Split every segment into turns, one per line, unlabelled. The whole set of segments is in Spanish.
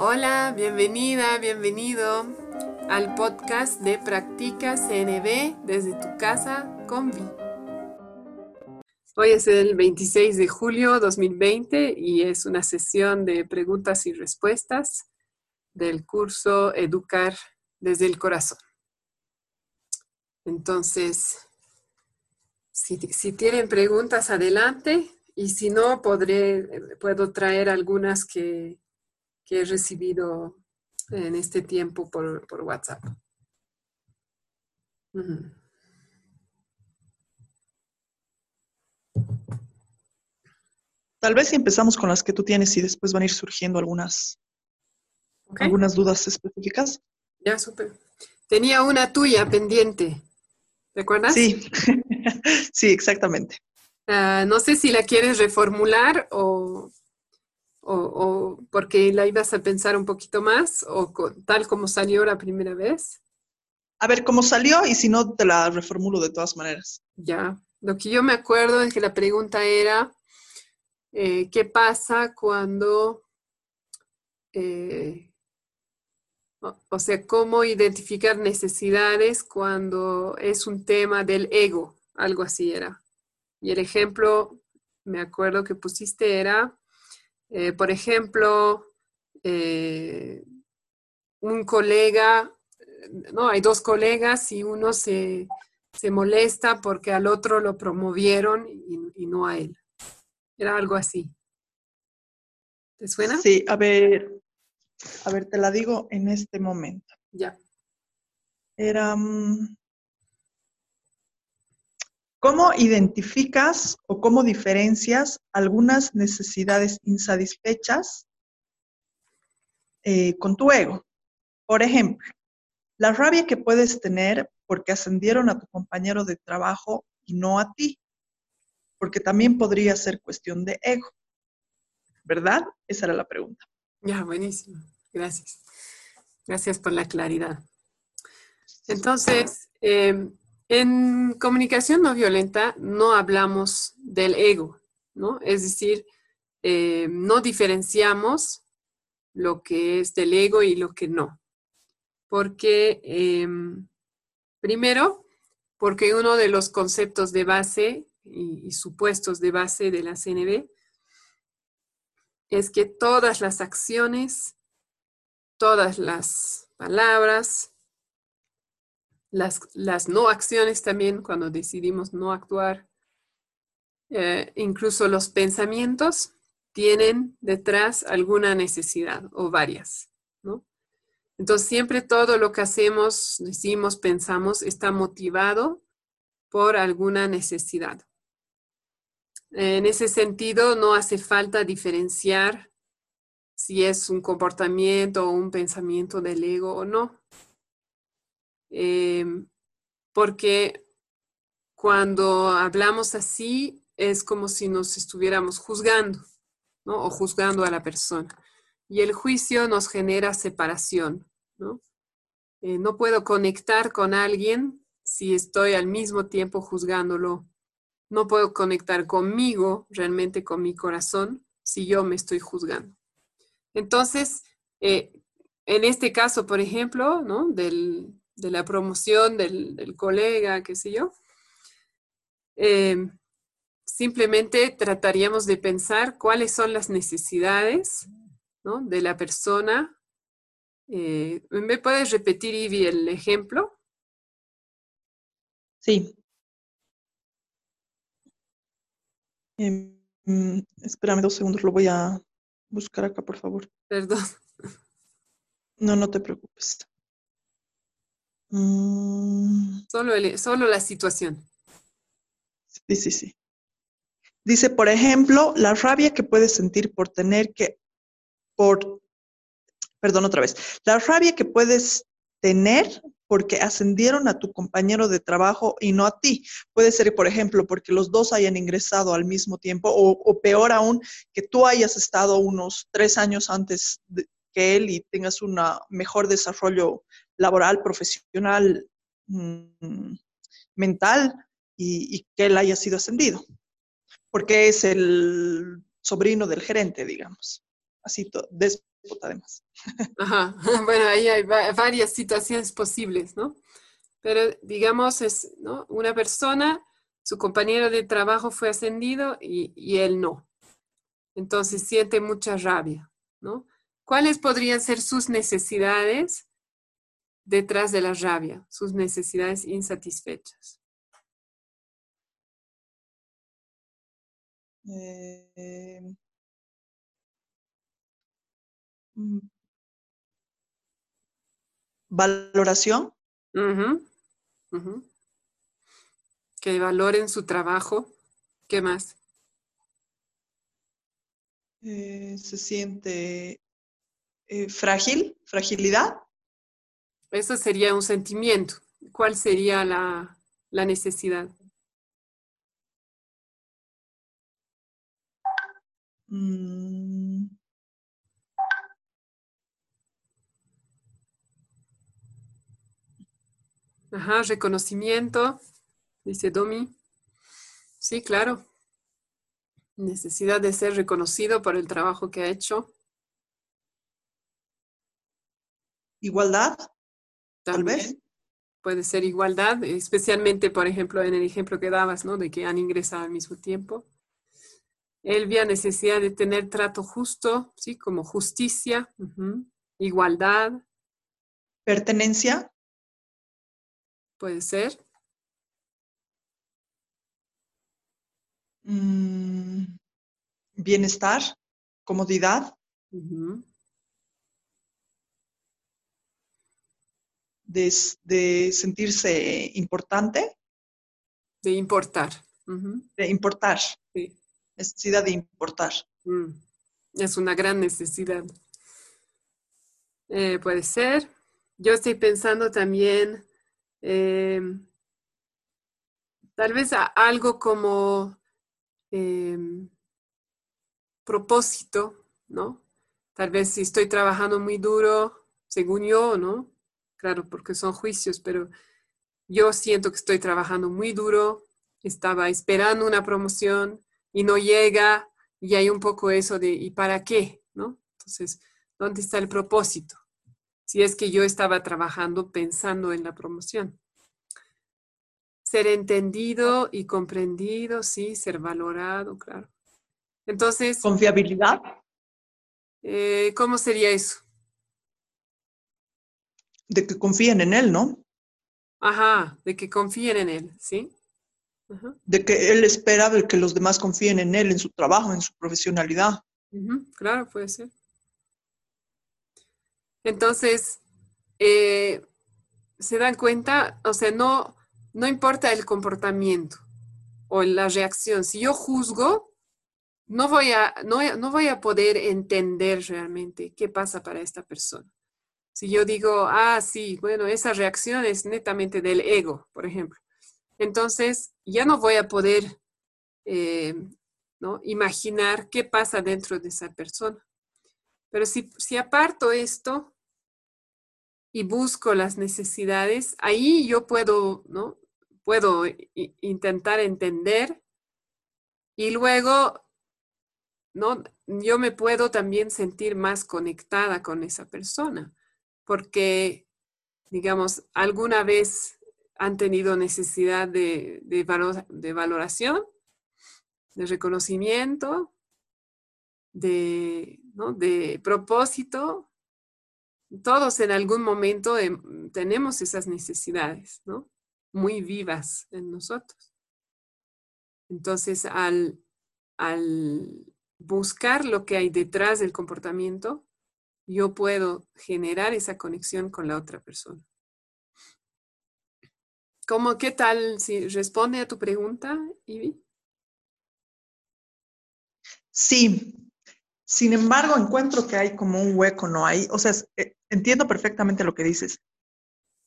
Hola, bienvenida, bienvenido al podcast de Practica CNB desde tu casa con Vi. Hoy es el 26 de julio 2020 y es una sesión de preguntas y respuestas del curso Educar desde el Corazón. Entonces, si, tienen preguntas, adelante. Y si no, podré, puedo traer algunas que, que he recibido en este tiempo por, por WhatsApp.
Tal vez si empezamos con las que tú tienes y después van a ir surgiendo algunas, algunas dudas específicas.
Ya, súper. Tenía una tuya pendiente. ¿Recuerdas?
Sí, sí, exactamente.
Ah, no sé si la quieres reformular o, o, porque la ibas a pensar un poquito más o tal como salió la primera vez.
A ver, ¿cómo salió? Y si no, te la reformulo de todas maneras.
Ya, lo que yo me acuerdo es que la pregunta era, eh, ¿qué pasa cuando, eh, o sea, cómo identificar necesidades cuando es un tema del ego? Algo así era. Y el ejemplo, me acuerdo que pusiste era, eh, por ejemplo, eh, un colega, no, hay dos colegas y uno se, molesta porque al otro lo promovieron y, no a él. Era algo así. ¿Te suena?
Sí, a ver, a ver, te la digo en este momento.
Ya.
Era, mm, ¿Cómo identificas o cómo diferencias algunas necesidades insatisfechas eh, con tu ego? Por ejemplo, la rabia que puedes tener porque ascendieron a tu compañero de trabajo y no a ti, porque también podría ser cuestión de ego. ¿Verdad? Esa era la pregunta.
Ya, buenísimo. Gracias. Gracias por la claridad. Entonces, eh, en comunicación no violenta no hablamos del ego, ¿no? Es decir, eh, no diferenciamos lo que es del ego y lo que no. Porque, em, primero, porque uno de los conceptos de base y, y supuestos de base de la CNB es que todas las acciones, todas las palabras, las, no acciones también, cuando decidimos no actuar, eh, incluso los pensamientos tienen detrás alguna necesidad o varias, ¿no? Entonces siempre todo lo que hacemos, decimos, pensamos, está motivado por alguna necesidad. En ese sentido, no hace falta diferenciar si es un comportamiento o un pensamiento del ego o no. Em, porque cuando hablamos así es como si nos estuviéramos juzgando, ¿no? O juzgando a la persona. Y el juicio nos genera separación, ¿no? Eh, no puedo conectar con alguien si estoy al mismo tiempo juzgándolo. No puedo conectar conmigo, realmente con mi corazón, si yo me estoy juzgando. Entonces, eh, en este caso, por ejemplo, ¿no? Del, de la promoción del, colega, qué sé yo, eh, simplemente trataríamos de pensar cuáles son las necesidades de la persona. Eh, ¿Me puedes repetir, Ivy, el ejemplo?
Sí. Em, espérame dos segundos, lo voy a buscar acá, por favor.
Perdón.
No, no te preocupes.
Mm. Solo, solo la situación.
Sí, sí, sí. Dice, por ejemplo, la rabia que puedes sentir por tener que, por, perdón otra vez, la rabia que puedes tener porque ascendieron a tu compañero de trabajo y no a ti. Puede ser, por ejemplo, porque los dos hayan ingresado al mismo tiempo o, o peor aún, que tú hayas estado unos tres años antes que él y tengas un mejor desarrollo laboral, profesional, mm, mental y, que él haya sido ascendido, porque es el sobrino del gerente, digamos. así, déspota además.
Bueno, ahí hay varias situaciones posibles, ¿no? Pero digamos, es ¿no? una persona, su compañero de trabajo fue ascendido y, y él no. Entonces siente mucha rabia, ¿no? ¿Cuáles podrían ser sus necesidades detrás de la rabia, sus necesidades insatisfechas?
Eh, mm, valoración.
Que valoren su trabajo. ¿Qué más?
Eh, se siente eh, frágil, fragilidad.
Eso sería un sentimiento. ¿Cuál sería la, la necesidad?
Mm.
Ajá, reconocimiento, dice Domi. Sí, claro. Necesidad de ser reconocido por el trabajo que ha hecho.
Igualdad, tal vez.
Puede ser igualdad, especialmente, por ejemplo, en el ejemplo que dabas, ¿no? De que han ingresado al mismo tiempo. Elvia, necesidad de tener trato justo, ¿sí? Como justicia, igualdad.
Pertenencia.
Puede ser.
Mm, bienestar, comodidad. De, sentirse importante.
De importar.
De importar. Necesidad de importar.
Mm. Es una gran necesidad. Eh, puede ser. Yo estoy pensando también, em, tal vez algo como em, propósito, ¿no? Tal vez si estoy trabajando muy duro, según yo, ¿no? Claro, porque son juicios, pero yo siento que estoy trabajando muy duro, estaba esperando una promoción y no llega y hay un poco eso de ¿y para qué? ¿no? Entonces, ¿dónde está el propósito? Si es que yo estaba trabajando pensando en la promoción. Ser entendido y comprendido, sí, ser valorado, claro. Entonces.
Confiabilidad.
Eh, ¿Cómo sería eso?
De que confíen en él, ¿no?
Ajá, de que confíen en él, ¿sí?
De que él espera de que los demás confíen en él, en su trabajo, en su profesionalidad.
Claro, puede ser. Entonces, eh, se dan cuenta, o sea, no, no importa el comportamiento o la reacción. Si yo juzgo, no voy a, no, no voy a poder entender realmente qué pasa para esta persona. Si yo digo, ah, sí, bueno, esa reacción es netamente del ego, por ejemplo. Entonces, ya no voy a poder eh, ¿no? imaginar qué pasa dentro de esa persona. Pero si, si aparto esto y busco las necesidades, ahí yo puedo, ¿no? Puedo intentar entender y luego, ¿no? Yo me puedo también sentir más conectada con esa persona porque, digamos, alguna vez han tenido necesidad de, de, valoración, de reconocimiento, de, de propósito. Todos en algún momento tenemos esas necesidades, ¿no? Muy vivas en nosotros. Entonces, al, al buscar lo que hay detrás del comportamiento, yo puedo generar esa conexión con la otra persona. ¿Cómo, qué tal si responde a tu pregunta, Ivy?
Sí. Sin embargo, encuentro que hay como un hueco, ¿no hay? O sea, eh, entiendo perfectamente lo que dices.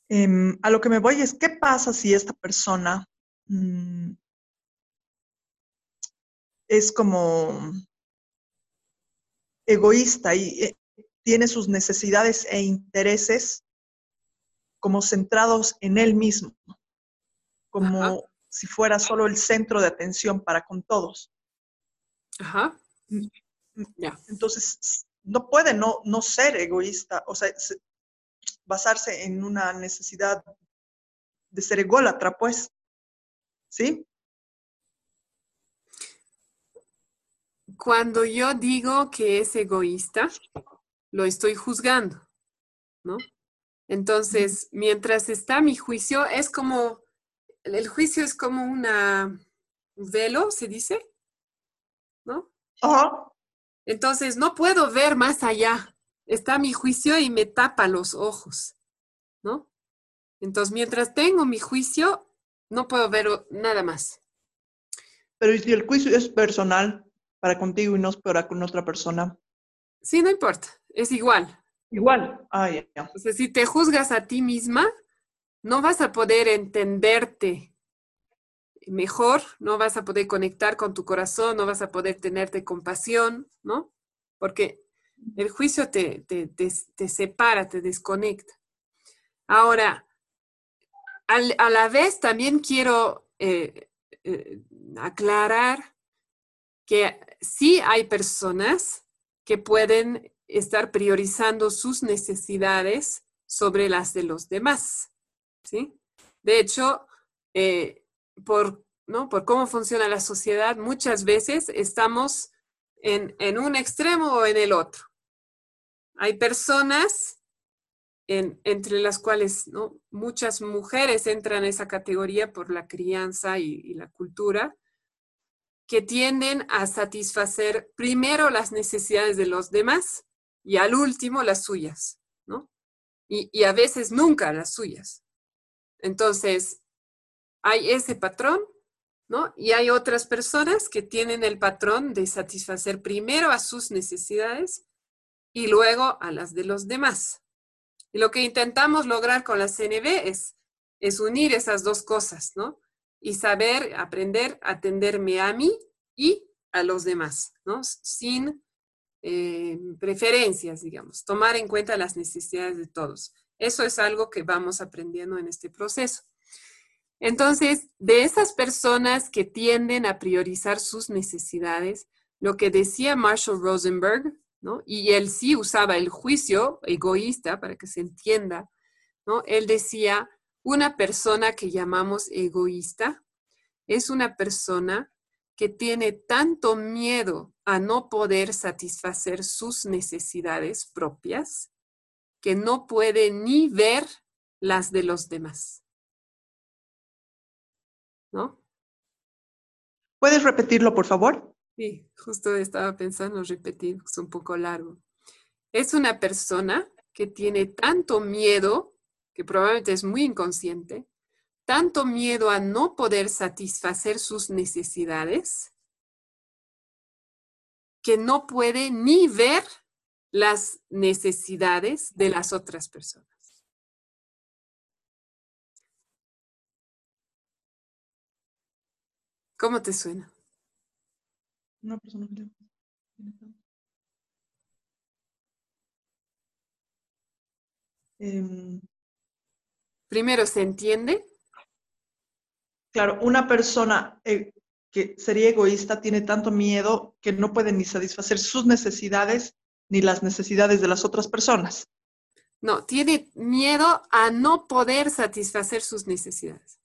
Em, a lo que me voy es, ¿qué pasa si esta persona mm, es como egoísta y eh, tiene sus necesidades e intereses como centrados en él mismo, como si fuera solo el centro de atención para con todos.
Ajá.
Mm, mm, Entonces, no puede no, no ser egoísta, o sea, basarse en una necesidad de ser ególatra, pues. ¿Sí?
Cuando yo digo que es egoísta, lo estoy juzgando, ¿no? Entonces, mientras está mi juicio, es como, el juicio es como una velo, se dice, ¿no? Entonces, no puedo ver más allá. Está mi juicio y me tapa los ojos, ¿no? Entonces, mientras tengo mi juicio, no puedo ver nada más.
Pero si el juicio es personal para contigo y no es para con otra persona?
Sí, no importa, es igual.
Igual. Ah, ya.
O sea, si te juzgas a ti misma, no vas a poder entenderte mejor, no vas a poder conectar con tu corazón, no vas a poder tenerte compasión, ¿no? Porque el juicio te, te, separa, te desconecta. Ahora, a la vez también quiero eh, eh, aclarar que sí hay personas que pueden estar priorizando sus necesidades sobre las de los demás, ¿sí? De hecho, eh, por, ¿no? por cómo funciona la sociedad, muchas veces estamos en, en un extremo o en el otro. Hay personas entre las cuales ¿no? muchas mujeres entran en esa categoría por la crianza y, la cultura, que tienden a satisfacer primero las necesidades de los demás y al último las suyas, ¿no? Y, y a veces nunca las suyas. Entonces, hay ese patrón, ¿no? Y hay otras personas que tienen el patrón de satisfacer primero a sus necesidades y luego a las de los demás. Y lo que intentamos lograr con la CNB es, es unir esas dos cosas, ¿no? Y saber, aprender atenderme a mí y a los demás, ¿no? Sin eh, preferencias, digamos, tomar en cuenta las necesidades de todos. Eso es algo que vamos aprendiendo en este proceso. Entonces, de esas personas que tienden a priorizar sus necesidades, lo que decía Marshall Rosenberg y él sí usaba el juicio egoísta para que se entienda, ¿no? Él decía, una persona que llamamos egoísta es una persona que tiene tanto miedo a no poder satisfacer sus necesidades propias que no puede ni ver las de los demás. ¿No?
¿Puedes repetirlo, por favor?
Sí, justo estaba pensando repetir, es un poco largo. Es una persona que tiene tanto miedo, que probablemente es muy inconsciente, tanto miedo a no poder satisfacer sus necesidades, que no puede ni ver las necesidades de las otras personas. ¿Cómo te suena? una persona que em, Primero, ¿se entiende?
Claro, una persona eh, que sería egoísta tiene tanto miedo que no puede ni satisfacer sus necesidades ni las necesidades de las otras personas.
No, tiene miedo a no poder satisfacer sus necesidades.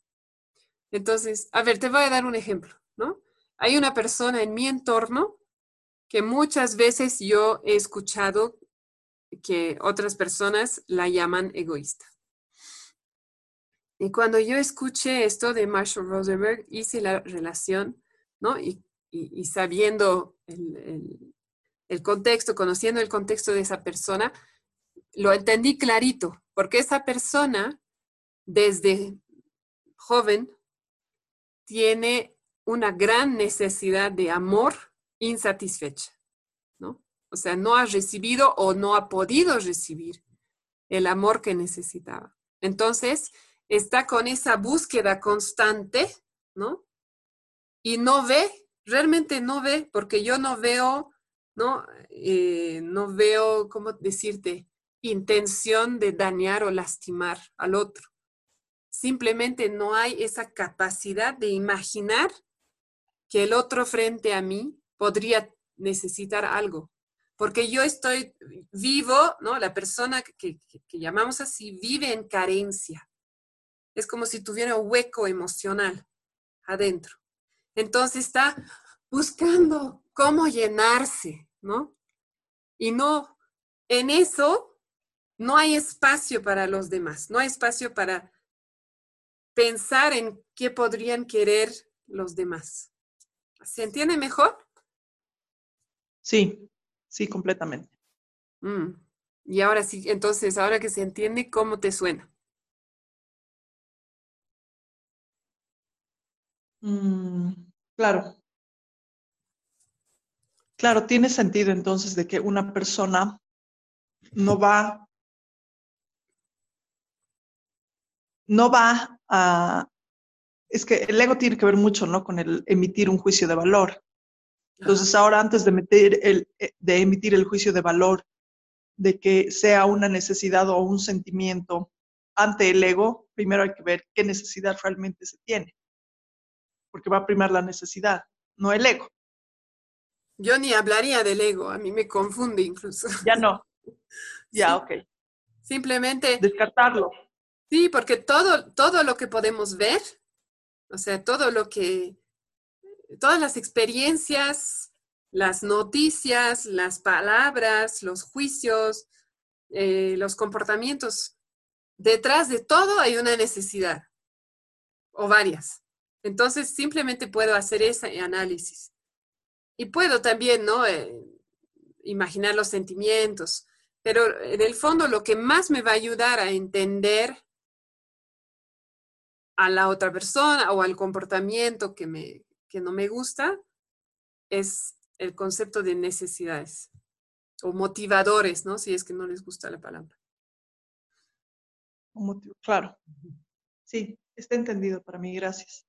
Entonces, a ver, te voy a dar un ejemplo, ¿no? hay una persona en mi entorno que muchas veces yo he escuchado que otras personas la llaman egoísta. Y cuando yo escuché esto de Marshall Rosenberg, hice la relación, ¿no? Y, sabiendo el, el, contexto, conociendo el contexto de esa persona, lo entendí clarito, porque esa persona, desde joven, tiene una gran necesidad de amor insatisfecha, ¿no? O sea, no ha recibido o no ha podido recibir el amor que necesitaba. Entonces, está con esa búsqueda constante, ¿no? Y no ve, realmente no ve, porque yo no veo, ¿no? Eh, no veo, ¿cómo decirte? Intención de dañar o lastimar al otro. Simplemente no hay esa capacidad de imaginar que el otro frente a mí podría necesitar algo. porque yo estoy vivo, ¿no? La persona que, que llamamos así vive en carencia. Es como si tuviera un hueco emocional adentro. Entonces está buscando cómo llenarse, ¿no? Y no, en eso no hay espacio para los demás, no hay espacio para pensar en qué podrían querer los demás. ¿Se entiende mejor?
Sí, sí, completamente.
Mm. Y ahora sí, entonces, ahora que se entiende, ¿cómo te suena?
Mm, claro. Claro, tiene sentido entonces de que una persona no va, no va a, es que el ego tiene que ver mucho, ¿no? Con el emitir un juicio de valor. Entonces ahora antes de, meter el, eh, de emitir el juicio de valor, de que sea una necesidad o un sentimiento ante el ego, primero hay que ver qué necesidad realmente se tiene, porque va a primar la necesidad, no el ego.
Yo ni hablaría del ego, a mí me confunde incluso.
Ya no. Ya, ok.
Simplemente.
Descartarlo.
Sí, porque todo, todo lo que podemos ver, o sea, todo lo que, todas las experiencias, las noticias, las palabras, los juicios, eh, los comportamientos, detrás de todo hay una necesidad o varias. Entonces, simplemente puedo hacer ese análisis. Y puedo también, ¿no? Eh, imaginar los sentimientos, pero en el fondo lo que más me va a ayudar a entender a la otra persona o al comportamiento que, me, que no me gusta es el concepto de necesidades o motivadores, ¿no? Si es que no les gusta la palabra.
Claro. Sí, está entendido para mí, gracias.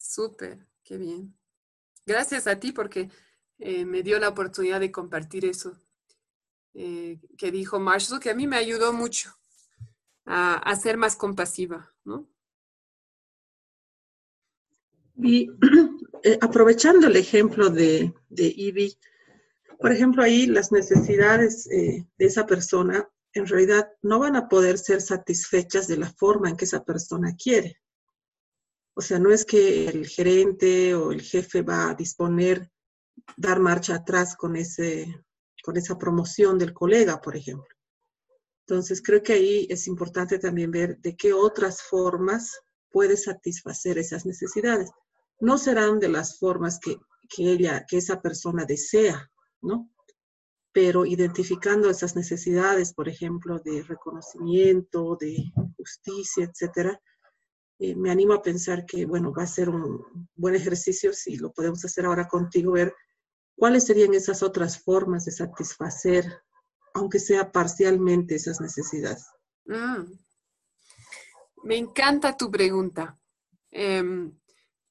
Súper, qué bien. Gracias a ti porque eh, me dio la oportunidad de compartir eso eh, que dijo Marshall, que a mí me ayudó mucho a, ser más compasiva, ¿no?
Y eh, aprovechando el ejemplo de, de Ivy, por ejemplo, ahí las necesidades de esa persona en realidad no van a poder ser satisfechas de la forma en que esa persona quiere. O sea, no es que el gerente o el jefe va a disponer dar marcha atrás con, ese, con esa promoción del colega, por ejemplo. Entonces, creo que ahí es importante también ver de qué otras formas puede satisfacer esas necesidades. No serán de las formas que, que ella, que esa persona desea, ¿no? Pero identificando esas necesidades, por ejemplo, de reconocimiento, de justicia, etcétera, eh, me animo a pensar que, bueno, va a ser un buen ejercicio si lo podemos hacer ahora contigo, ver ¿Cuáles serían esas otras formas de satisfacer, aunque sea parcialmente, esas necesidades? Mm.
Me encanta tu pregunta. Em,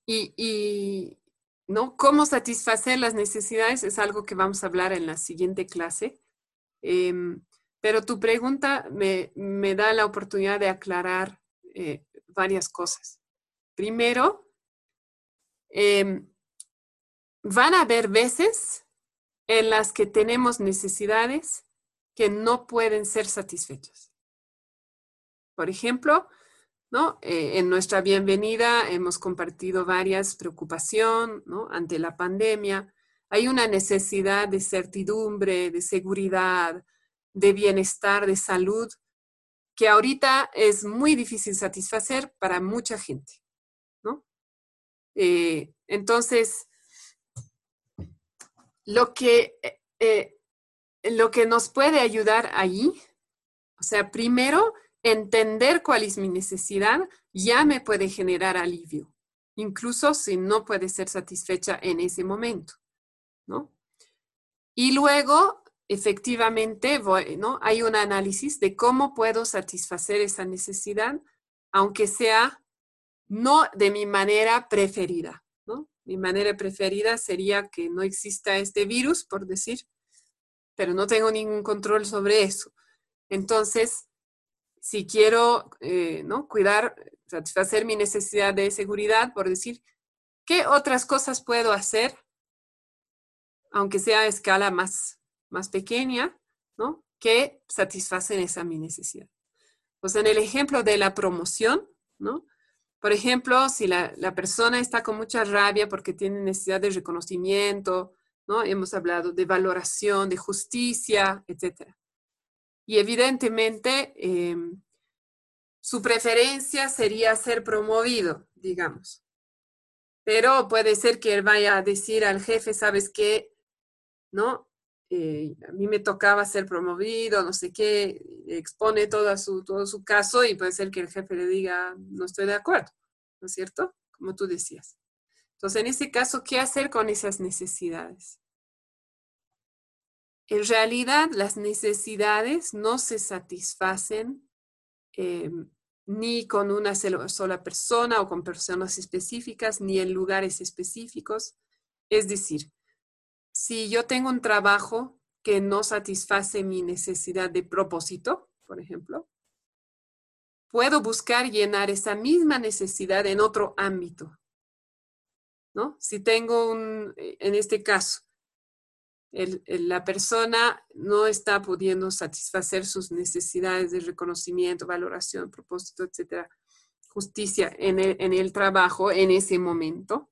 y, ¿no? Cómo satisfacer las necesidades es algo que vamos a hablar en la siguiente clase. Em, pero tu pregunta me, da la oportunidad de aclarar eh, varias cosas. Primero, em, van a haber veces en las que tenemos necesidades que no pueden ser satisfechas. Por ejemplo, ¿no? Eh, en nuestra bienvenida hemos compartido varias preocupaciones ante la pandemia. Hay una necesidad de certidumbre, de seguridad, de bienestar, de salud, que ahorita es muy difícil satisfacer para mucha gente. ¿no? Eh, entonces, lo que, eh, eh, lo que nos puede ayudar ahí, o sea, primero, entender cuál es mi necesidad ya me puede generar alivio, incluso si no puede ser satisfecha en ese momento, ¿no? Y luego, efectivamente, ¿no? Hay un análisis de cómo puedo satisfacer esa necesidad, aunque sea no de mi manera preferida, mi manera preferida sería que no exista este virus, por decir, pero no tengo ningún control sobre eso. Entonces, si quiero eh, ¿no? cuidar, satisfacer mi necesidad de seguridad, por decir, ¿qué otras cosas puedo hacer, aunque sea a escala más más pequeña, ¿no? Que satisfacen esa mi necesidad. Pues en el ejemplo de la promoción, ¿no? Por ejemplo, si la, la, persona está con mucha rabia porque tiene necesidad de reconocimiento, ¿no? Hemos hablado de valoración, de justicia, etc. Y evidentemente, em, su preferencia sería ser promovido, digamos. Pero puede ser que él vaya a decir al jefe, ¿sabes qué? ¿No? Eh, a mí me tocaba ser promovido, no sé qué, expone todo su, todo su caso y puede ser que el jefe le diga, no estoy de acuerdo, ¿no es cierto? Como tú decías. Entonces, en ese caso, ¿qué hacer con esas necesidades? En realidad, las necesidades no se satisfacen em, ni con una sola persona o con personas específicas, ni en lugares específicos. Es decir, si yo tengo un trabajo que no satisface mi necesidad de propósito, por ejemplo, puedo buscar llenar esa misma necesidad en otro ámbito. ¿No? Si tengo un, en este caso, la persona no está pudiendo satisfacer sus necesidades de reconocimiento, valoración, propósito, etcétera, justicia en el trabajo en ese momento,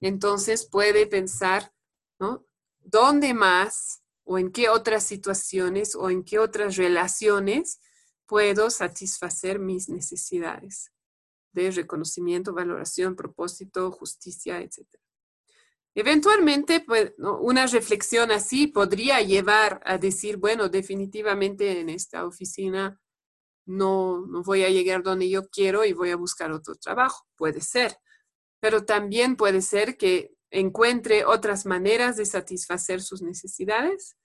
entonces puede pensar, ¿no? ¿Dónde más o en qué otras situaciones o en qué otras relaciones puedo satisfacer mis necesidades de reconocimiento, valoración, propósito, justicia, etcétera? Eventualmente, pues, una reflexión así podría llevar a decir, bueno, definitivamente en esta oficina no, no voy a llegar donde yo quiero y voy a buscar otro trabajo. Puede ser. Pero también puede ser que encuentre otras maneras de satisfacer sus necesidades,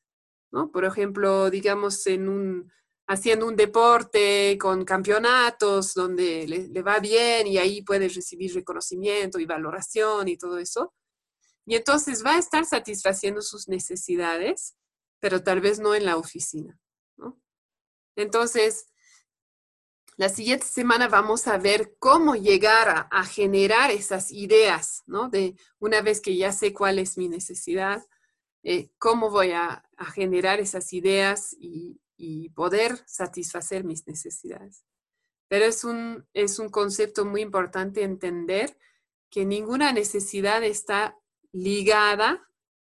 ¿no? Por ejemplo, digamos, en un, haciendo un deporte con campeonatos donde le va bien y ahí puede recibir reconocimiento y valoración y todo eso y entonces va a estar satisfaciendo sus necesidades, pero tal vez no en la oficina. Entonces, la siguiente semana vamos a ver cómo llegar a, generar esas ideas, ¿no? De una vez que ya sé cuál es mi necesidad, eh, cómo voy a, generar esas ideas y, poder satisfacer mis necesidades. Pero es un, es un concepto muy importante entender que ninguna necesidad está ligada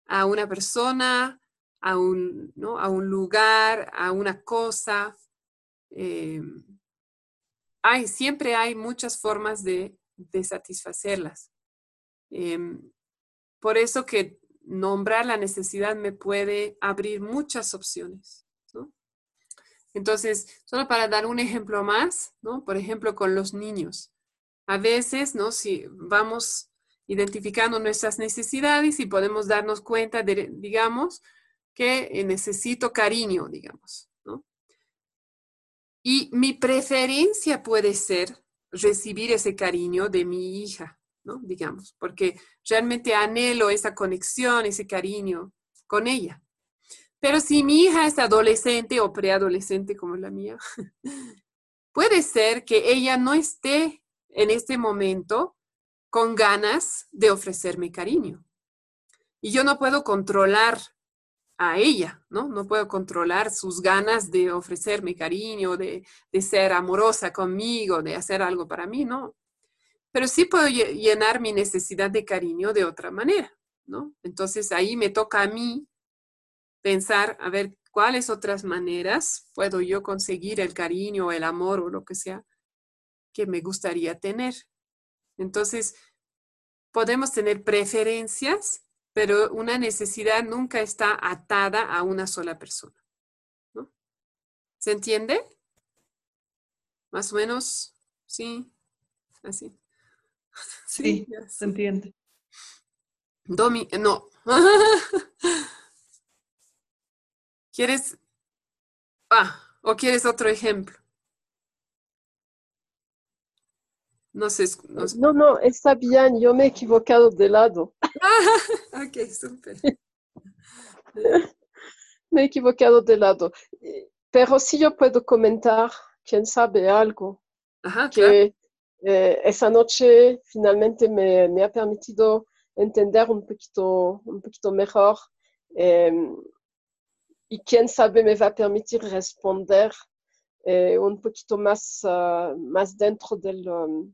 a una persona, a un, a un lugar, a una cosa. Eh, hay, siempre hay muchas formas de, satisfacerlas. Em, por eso que nombrar la necesidad me puede abrir muchas opciones. Entonces, solo para dar un ejemplo más, ¿no? por ejemplo, con los niños. A veces, ¿no? si vamos identificando nuestras necesidades y podemos darnos cuenta de, digamos, que necesito cariño, digamos. Y mi preferencia puede ser recibir ese cariño de mi hija, ¿no? Digamos, porque realmente anhelo esa conexión, ese cariño con ella. Pero si mi hija es adolescente o preadolescente como la mía, puede ser que ella no esté en este momento con ganas de ofrecerme cariño. Y yo no puedo controlar a ella, ¿no? No puedo controlar sus ganas de ofrecerme cariño, de, ser amorosa conmigo, de hacer algo para mí, ¿no? Pero sí puedo llenar mi necesidad de cariño de otra manera, ¿no? Entonces ahí me toca a mí pensar, a ver, ¿cuáles otras maneras puedo yo conseguir el cariño, el amor o lo que sea que me gustaría tener? Entonces, podemos tener preferencias, pero una necesidad nunca está atada a una sola persona. ¿no? ¿Se entiende? Más o menos, sí, así.
Sí, se entiende.
Domi, no. ¿Quieres? Ah, o quieres otro ejemplo. No sé.
No, no, está bien, yo me he equivocado de lado.
ok, súper.
me he equivocado de lado. Pero sí yo puedo comentar, quién sabe, algo. que eh, esa noche finalmente me, me, ha permitido entender un poquito, un poquito mejor em, y quién sabe me va a permitir responder eh, un poquito más, uh, más dentro del... Um,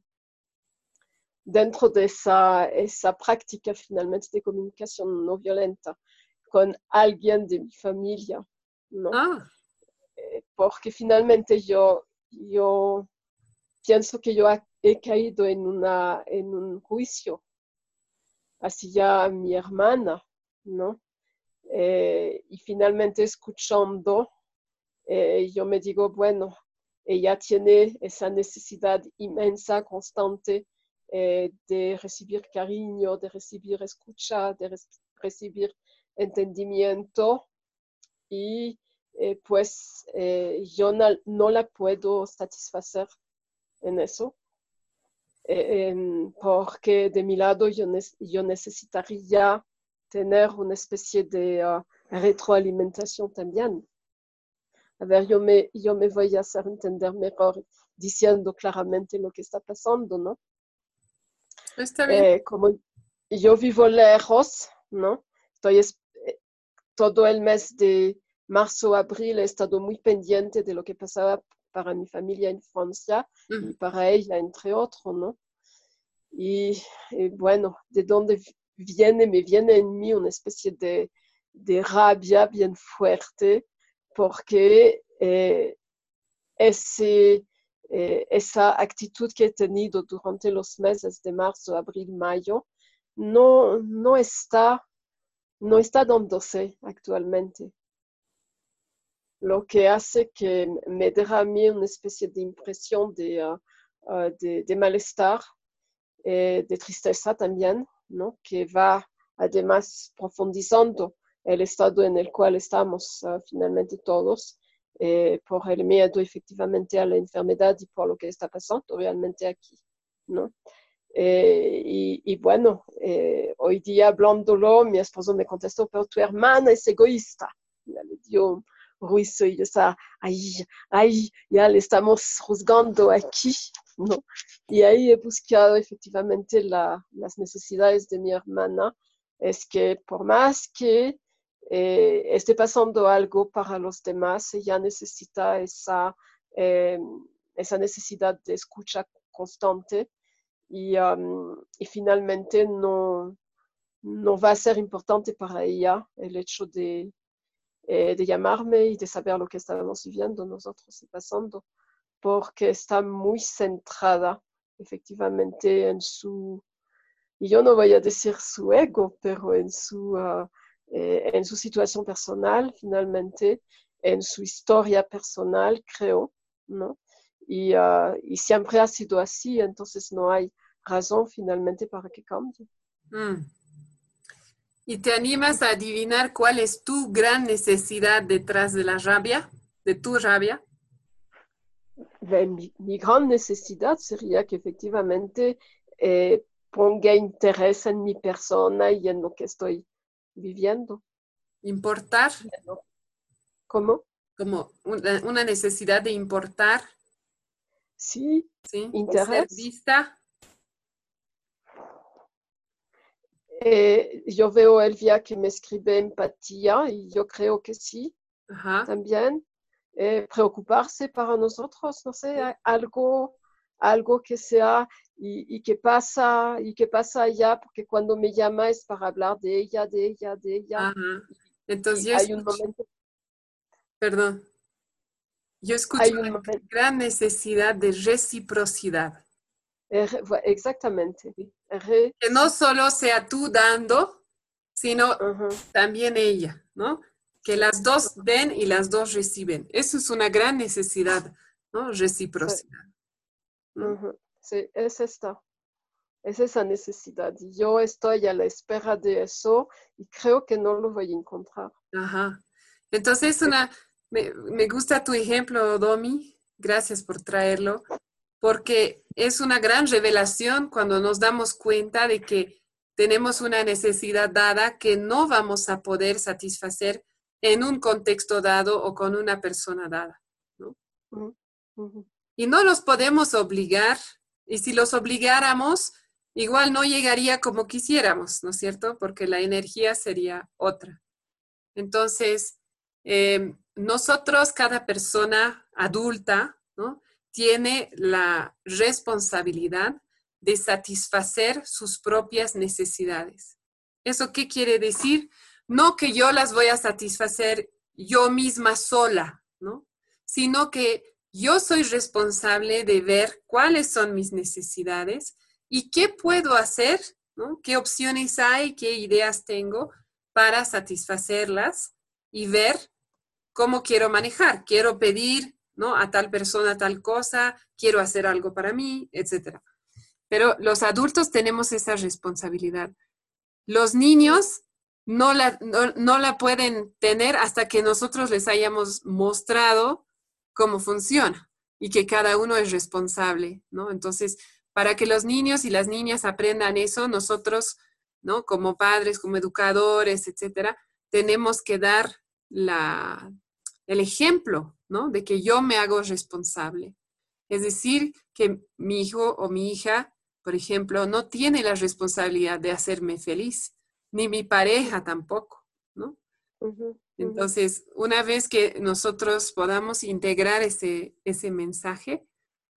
dentro de esa, esa práctica finalmente de comunicación no violenta con alguien de mi familia, ¿no?
Ah.
Eh, porque finalmente yo, yo pienso que yo he caído en, una, en un juicio hacia mi hermana, ¿no? Eh, y finalmente escuchando, eh, yo me digo, bueno, ella tiene esa necesidad inmensa, constante, eh, de recibir cariño, de recibir escucha, de recibir entendimiento y pues yo no, la puedo satisfacer en eso. porque de mi lado yo, necesitaría tener una especie de uh, retroalimentación también. A ver, yo me, yo me voy a hacer entender mejor diciendo claramente lo que está pasando, ¿no?
Está bien.
Eh, como yo vivo lejos, eh, todo el mes de marzo, abril he estado muy pendiente de lo que pasaba para mi familia en Francia y para ella, entre otros, ¿no? Y, y, bueno, de dónde viene, me viene en mí una especie de, de rabia bien fuerte porque eh, ese, eh, esa actitud que he tenido durante los meses de marzo, abril, mayo, no, no, está, no está dándose actualmente. Lo que hace que me dé a mí una especie de impresión de, uh, uh, de, de malestar, eh, de tristeza también, ¿no? que va además profundizando el estado en el cual estamos uh, finalmente todos, eh, por el miedo efectivamente a la enfermedad y por lo que está pasando realmente aquí. ¿no? Eh, y, y, bueno, eh, hoy día hablándolo, mi esposo me contestó, pero tu hermana es egoísta. Ya le dio un y yo estaba, ahí, ahí, ya le estamos juzgando aquí. ¿no? Y ahí he buscado efectivamente la, las necesidades de mi hermana. Es que por más que eh, esté pasando algo para los demás, ella necesita esa, eh, esa necesidad de escucha constante y, y finalmente no, no va a ser importante para ella el hecho de, eh, de llamarme y de saber lo que estábamos viviendo nosotros y pasando porque está muy centrada efectivamente en su, y yo no voy a decir su ego, pero en su, uh, eh, en su situación personal finalmente, en su historia personal, creo, ¿no? Y, uh, y, siempre ha sido así, entonces no hay razón finalmente para que cambie.
Mm. ¿Y te animas a adivinar cuál es tu gran necesidad detrás de la rabia, de tu rabia?
mi, mi, gran necesidad sería que efectivamente eh, ponga interés en mi persona y en lo que estoy viviendo.
¿Importar?
¿Cómo?
Como una, una necesidad de importar.
Sí,
¿Sí?
interés.
Ser vista.
Eh, yo veo Elvia que me escribe empatía y yo creo que sí,
Ajá.
también. eh, preocuparse para nosotros, no sé, algo, algo que sea y, y, que pasa y que pasa allá, porque cuando me llama es para hablar de ella, de ella, de ella.
Ajá. Entonces yo
hay un momento,
perdón, yo escucho
hay
una
momento,
gran necesidad de reciprocidad.
eh, exactamente. Re-
Que no solo sea tú dando, sino también ella, ¿no? Que las dos den y las dos reciben. Eso es una gran necesidad, ¿no? Reciprocidad.
Sí, es esta, es esa necesidad. Y yo estoy a la espera de eso y creo que no lo voy a encontrar.
Ajá. Entonces, una, me, me gusta tu ejemplo, Domi. Gracias por traerlo, porque es una gran revelación cuando nos damos cuenta de que tenemos una necesidad dada que no vamos a poder satisfacer en un contexto dado o con una persona dada. Y no los podemos obligar, y si los obligáramos, igual no llegaría como quisiéramos, ¿no es cierto? Porque la energía sería otra. Entonces, eh, nosotros, cada persona adulta, ¿no? tiene la responsabilidad de satisfacer sus propias necesidades. ¿Eso qué quiere decir? No que yo las voy a satisfacer yo misma sola, ¿no? Sino que yo soy responsable de ver cuáles son mis necesidades y qué puedo hacer, ¿no? qué opciones hay, qué ideas tengo para satisfacerlas y ver cómo quiero manejar. Quiero pedir ¿no? a tal persona tal cosa, quiero hacer algo para mí, etc. Pero los adultos tenemos esa responsabilidad. Los niños no la, no, la pueden tener hasta que nosotros les hayamos mostrado cómo funciona y que cada uno es responsable, ¿no? Entonces, para que los niños y las niñas aprendan eso, nosotros, ¿no? Como padres, como educadores, etcétera, tenemos que dar la, el ejemplo, ¿no? De que yo me hago responsable. Es decir, que mi hijo o mi hija, por ejemplo, no tiene la responsabilidad de hacerme feliz, ni mi pareja tampoco, ¿no? Entonces, una vez que nosotros podamos integrar ese, ese mensaje,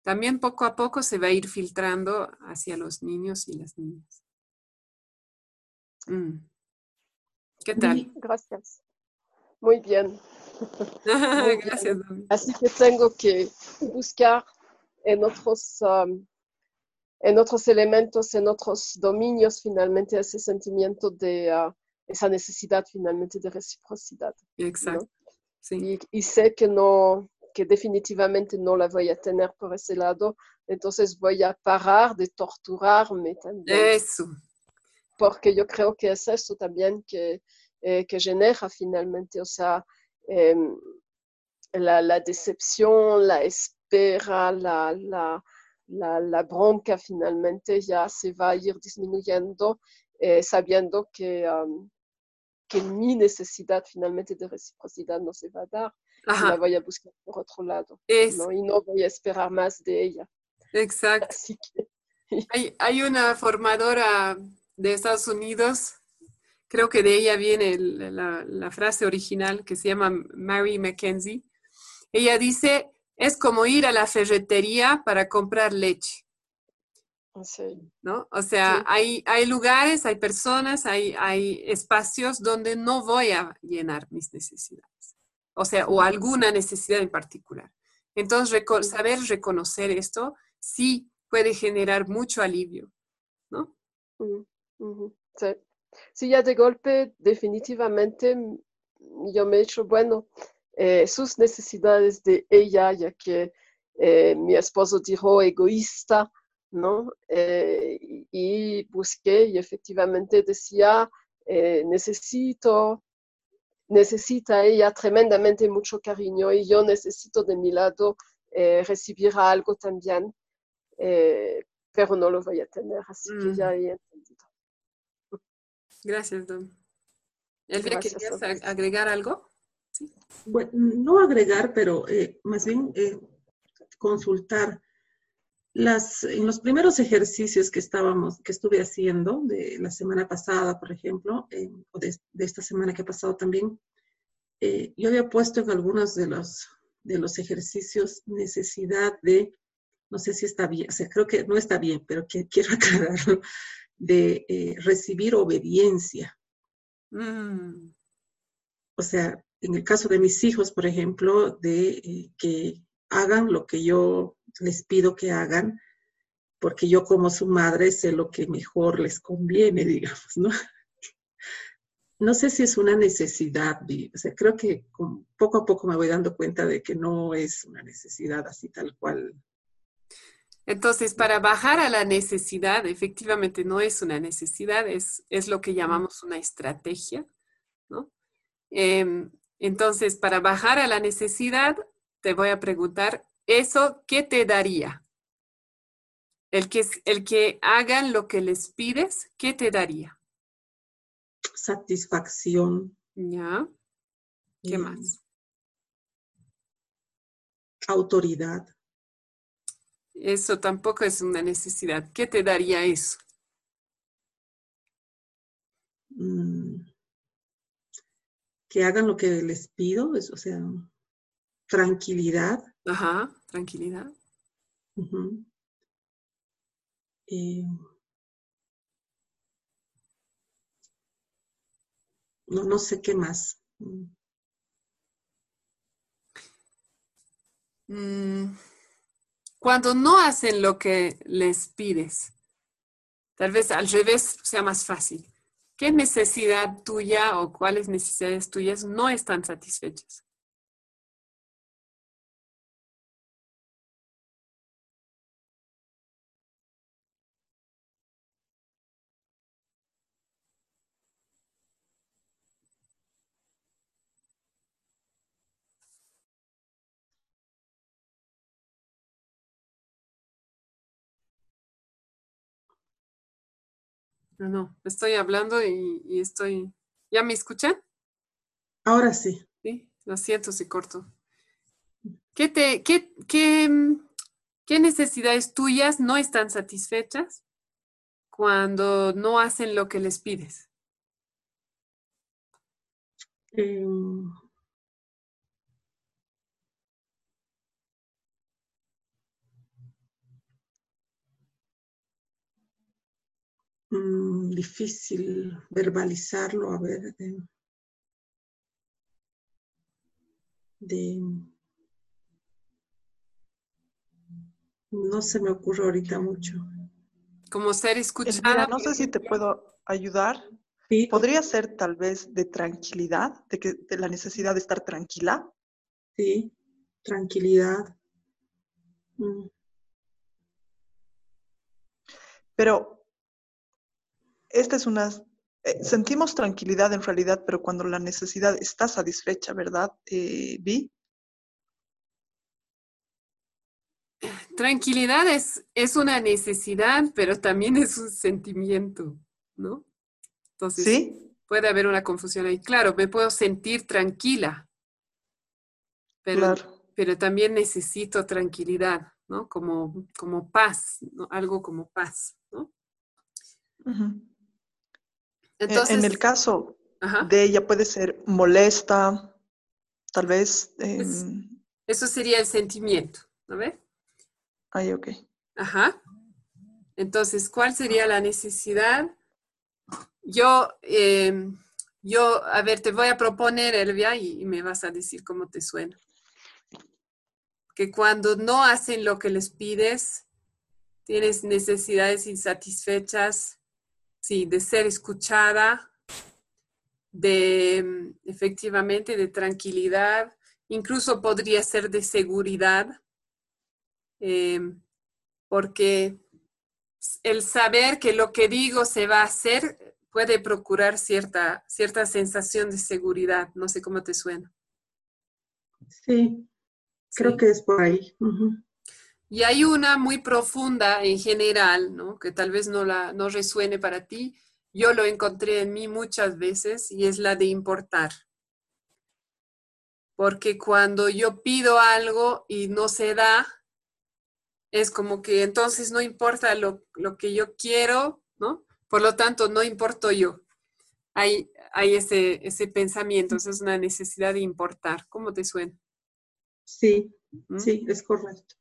también poco a poco se va a ir filtrando hacia los niños y las niñas. Mm. ¿Qué tal?
Gracias. Muy bien.
Gracias.
Así que tengo que buscar en otros, um, en otros elementos, en otros dominios, finalmente, ese sentimiento de uh, esa necesidad, finalmente, de reciprocidad.
Exacto.
Sí. Y, sé que no, que definitivamente no la voy a tener por ese lado, entonces voy a parar de torturarme también.
Eso.
Porque yo creo que es eso también que, eh, que genera finalmente, o sea, Em, la, decepción, la espera, la, la, bronca finalmente ya se va a ir disminuyendo, eh, sabiendo que, que mi necesidad finalmente de reciprocidad no se va a dar. La voy a buscar por otro lado ¿no? y no voy a esperar más de ella.
Exacto. hay, hay una formadora de Estados Unidos creo que de ella viene la, frase original que se llama Mary Mackenzie. Ella dice, es como ir a la ferretería para comprar leche. ¿No? O sea, hay, hay lugares, hay personas, hay, hay espacios donde no voy a llenar mis necesidades. O sea, o alguna necesidad en particular. Entonces, saber reconocer esto sí puede generar mucho alivio, ¿no?
Sí. Sí, ya de golpe, definitivamente, yo me he hecho, bueno, eh, sus necesidades de ella, ya que eh, mi esposo dijo egoísta, ¿no? Eh, y busqué y efectivamente decía, necesito, necesita ella tremendamente mucho cariño y yo necesito de mi lado recibir algo también, pero no lo voy a tener, así que ya he entendido.
Gracias, Don. Elvira, ¿querías agregar algo?
Bueno, no agregar, pero eh, más bien eh, consultar. Las, en los primeros ejercicios que estábamos, que estuve haciendo de la semana pasada, por ejemplo, eh, o de, esta semana que ha pasado también, yo había puesto en algunos de los, de los ejercicios necesidad de, no sé si está bien, o sea, creo que no está bien, pero que, quiero aclararlo, de eh, recibir obediencia. Mm. O sea, en el caso de mis hijos, por ejemplo, de eh, que hagan lo que yo les pido que hagan, porque yo como su madre sé lo que mejor les conviene, digamos, ¿no? No sé si es una necesidad, o sea, creo que poco a poco me voy dando cuenta de que no es una necesidad así tal cual
entonces, para bajar a la necesidad, efectivamente no es una necesidad, es, es lo que llamamos una estrategia, ¿no? Em, entonces, para bajar a la necesidad, te voy a preguntar, ¿eso qué te daría? El que, el que hagan lo que les pides, ¿qué te daría?
Satisfacción.
Ya. ¿Qué más?
Autoridad.
Eso tampoco es una necesidad. ¿Qué te daría eso?
Mm. que hagan lo que les pido, es, o sea, tranquilidad.
Ajá, tranquilidad.
Eh, no, no sé qué más. Mm,
Cuando no hacen lo que les pides, tal vez al revés sea más fácil. ¿Qué necesidad tuya o cuáles necesidades tuyas no están satisfechas? No, no, estoy hablando y, y estoy... ¿Ya me escuchan?
Ahora sí.
Sí, lo siento si corto. ¿Qué, te, qué, qué, mm, qué necesidades tuyas no están satisfechas cuando no hacen lo que les pides?
Eh, mm, difícil verbalizarlo, a ver, de, de- no se me ocurre ahorita mucho.
Como ser escuchada.
no sé si te puedo ayudar.
Sí,
Podría ser tal vez de tranquilidad, de, que, de la necesidad de estar tranquila.
sí, tranquilidad. Mm,
Pero esta es una... eh, sentimos tranquilidad en realidad, pero cuando la necesidad está satisfecha, ¿verdad, eh, Vi?
Tranquilidad es, es una necesidad, pero también es un sentimiento, ¿no? Entonces,
¿Sí?
puede haber una confusión ahí. Claro, me puedo sentir tranquila, pero,
Claro.
pero también necesito tranquilidad, ¿no? Como, como paz, ¿no? Algo como paz, ¿no?
En-
Entonces,
en el caso
ajá,
de ella puede ser molesta, tal vez...
Es-
em,
eso sería el sentimiento, ¿no ves?
ay, ok.
Ajá. Entonces, ¿cuál sería la necesidad? Yo, eh, yo, a ver, te voy a proponer, Elvia, y, y me vas a decir cómo te suena. Que cuando no hacen lo que les pides, tienes necesidades insatisfechas, sí, de ser escuchada, de mm, efectivamente de tranquilidad, incluso podría ser de seguridad, eh, porque el saber que lo que digo se va a hacer puede procurar cierta, cierta sensación de seguridad. No sé cómo te suena.
sí, creo
¿sí?
que es por ahí.
Y hay una muy profunda en general, ¿no? Que tal vez no, la, no resuene para ti. Yo lo encontré en mí muchas veces y es la de importar. Porque cuando yo pido algo y no se da, es como que entonces no importa lo, lo que yo quiero, ¿no? Por lo tanto, no importo yo. Hay, hay ese, ese pensamiento, esa es una necesidad de importar. ¿Cómo te suena?
Sí,
¿Mm?
sí, es correcto.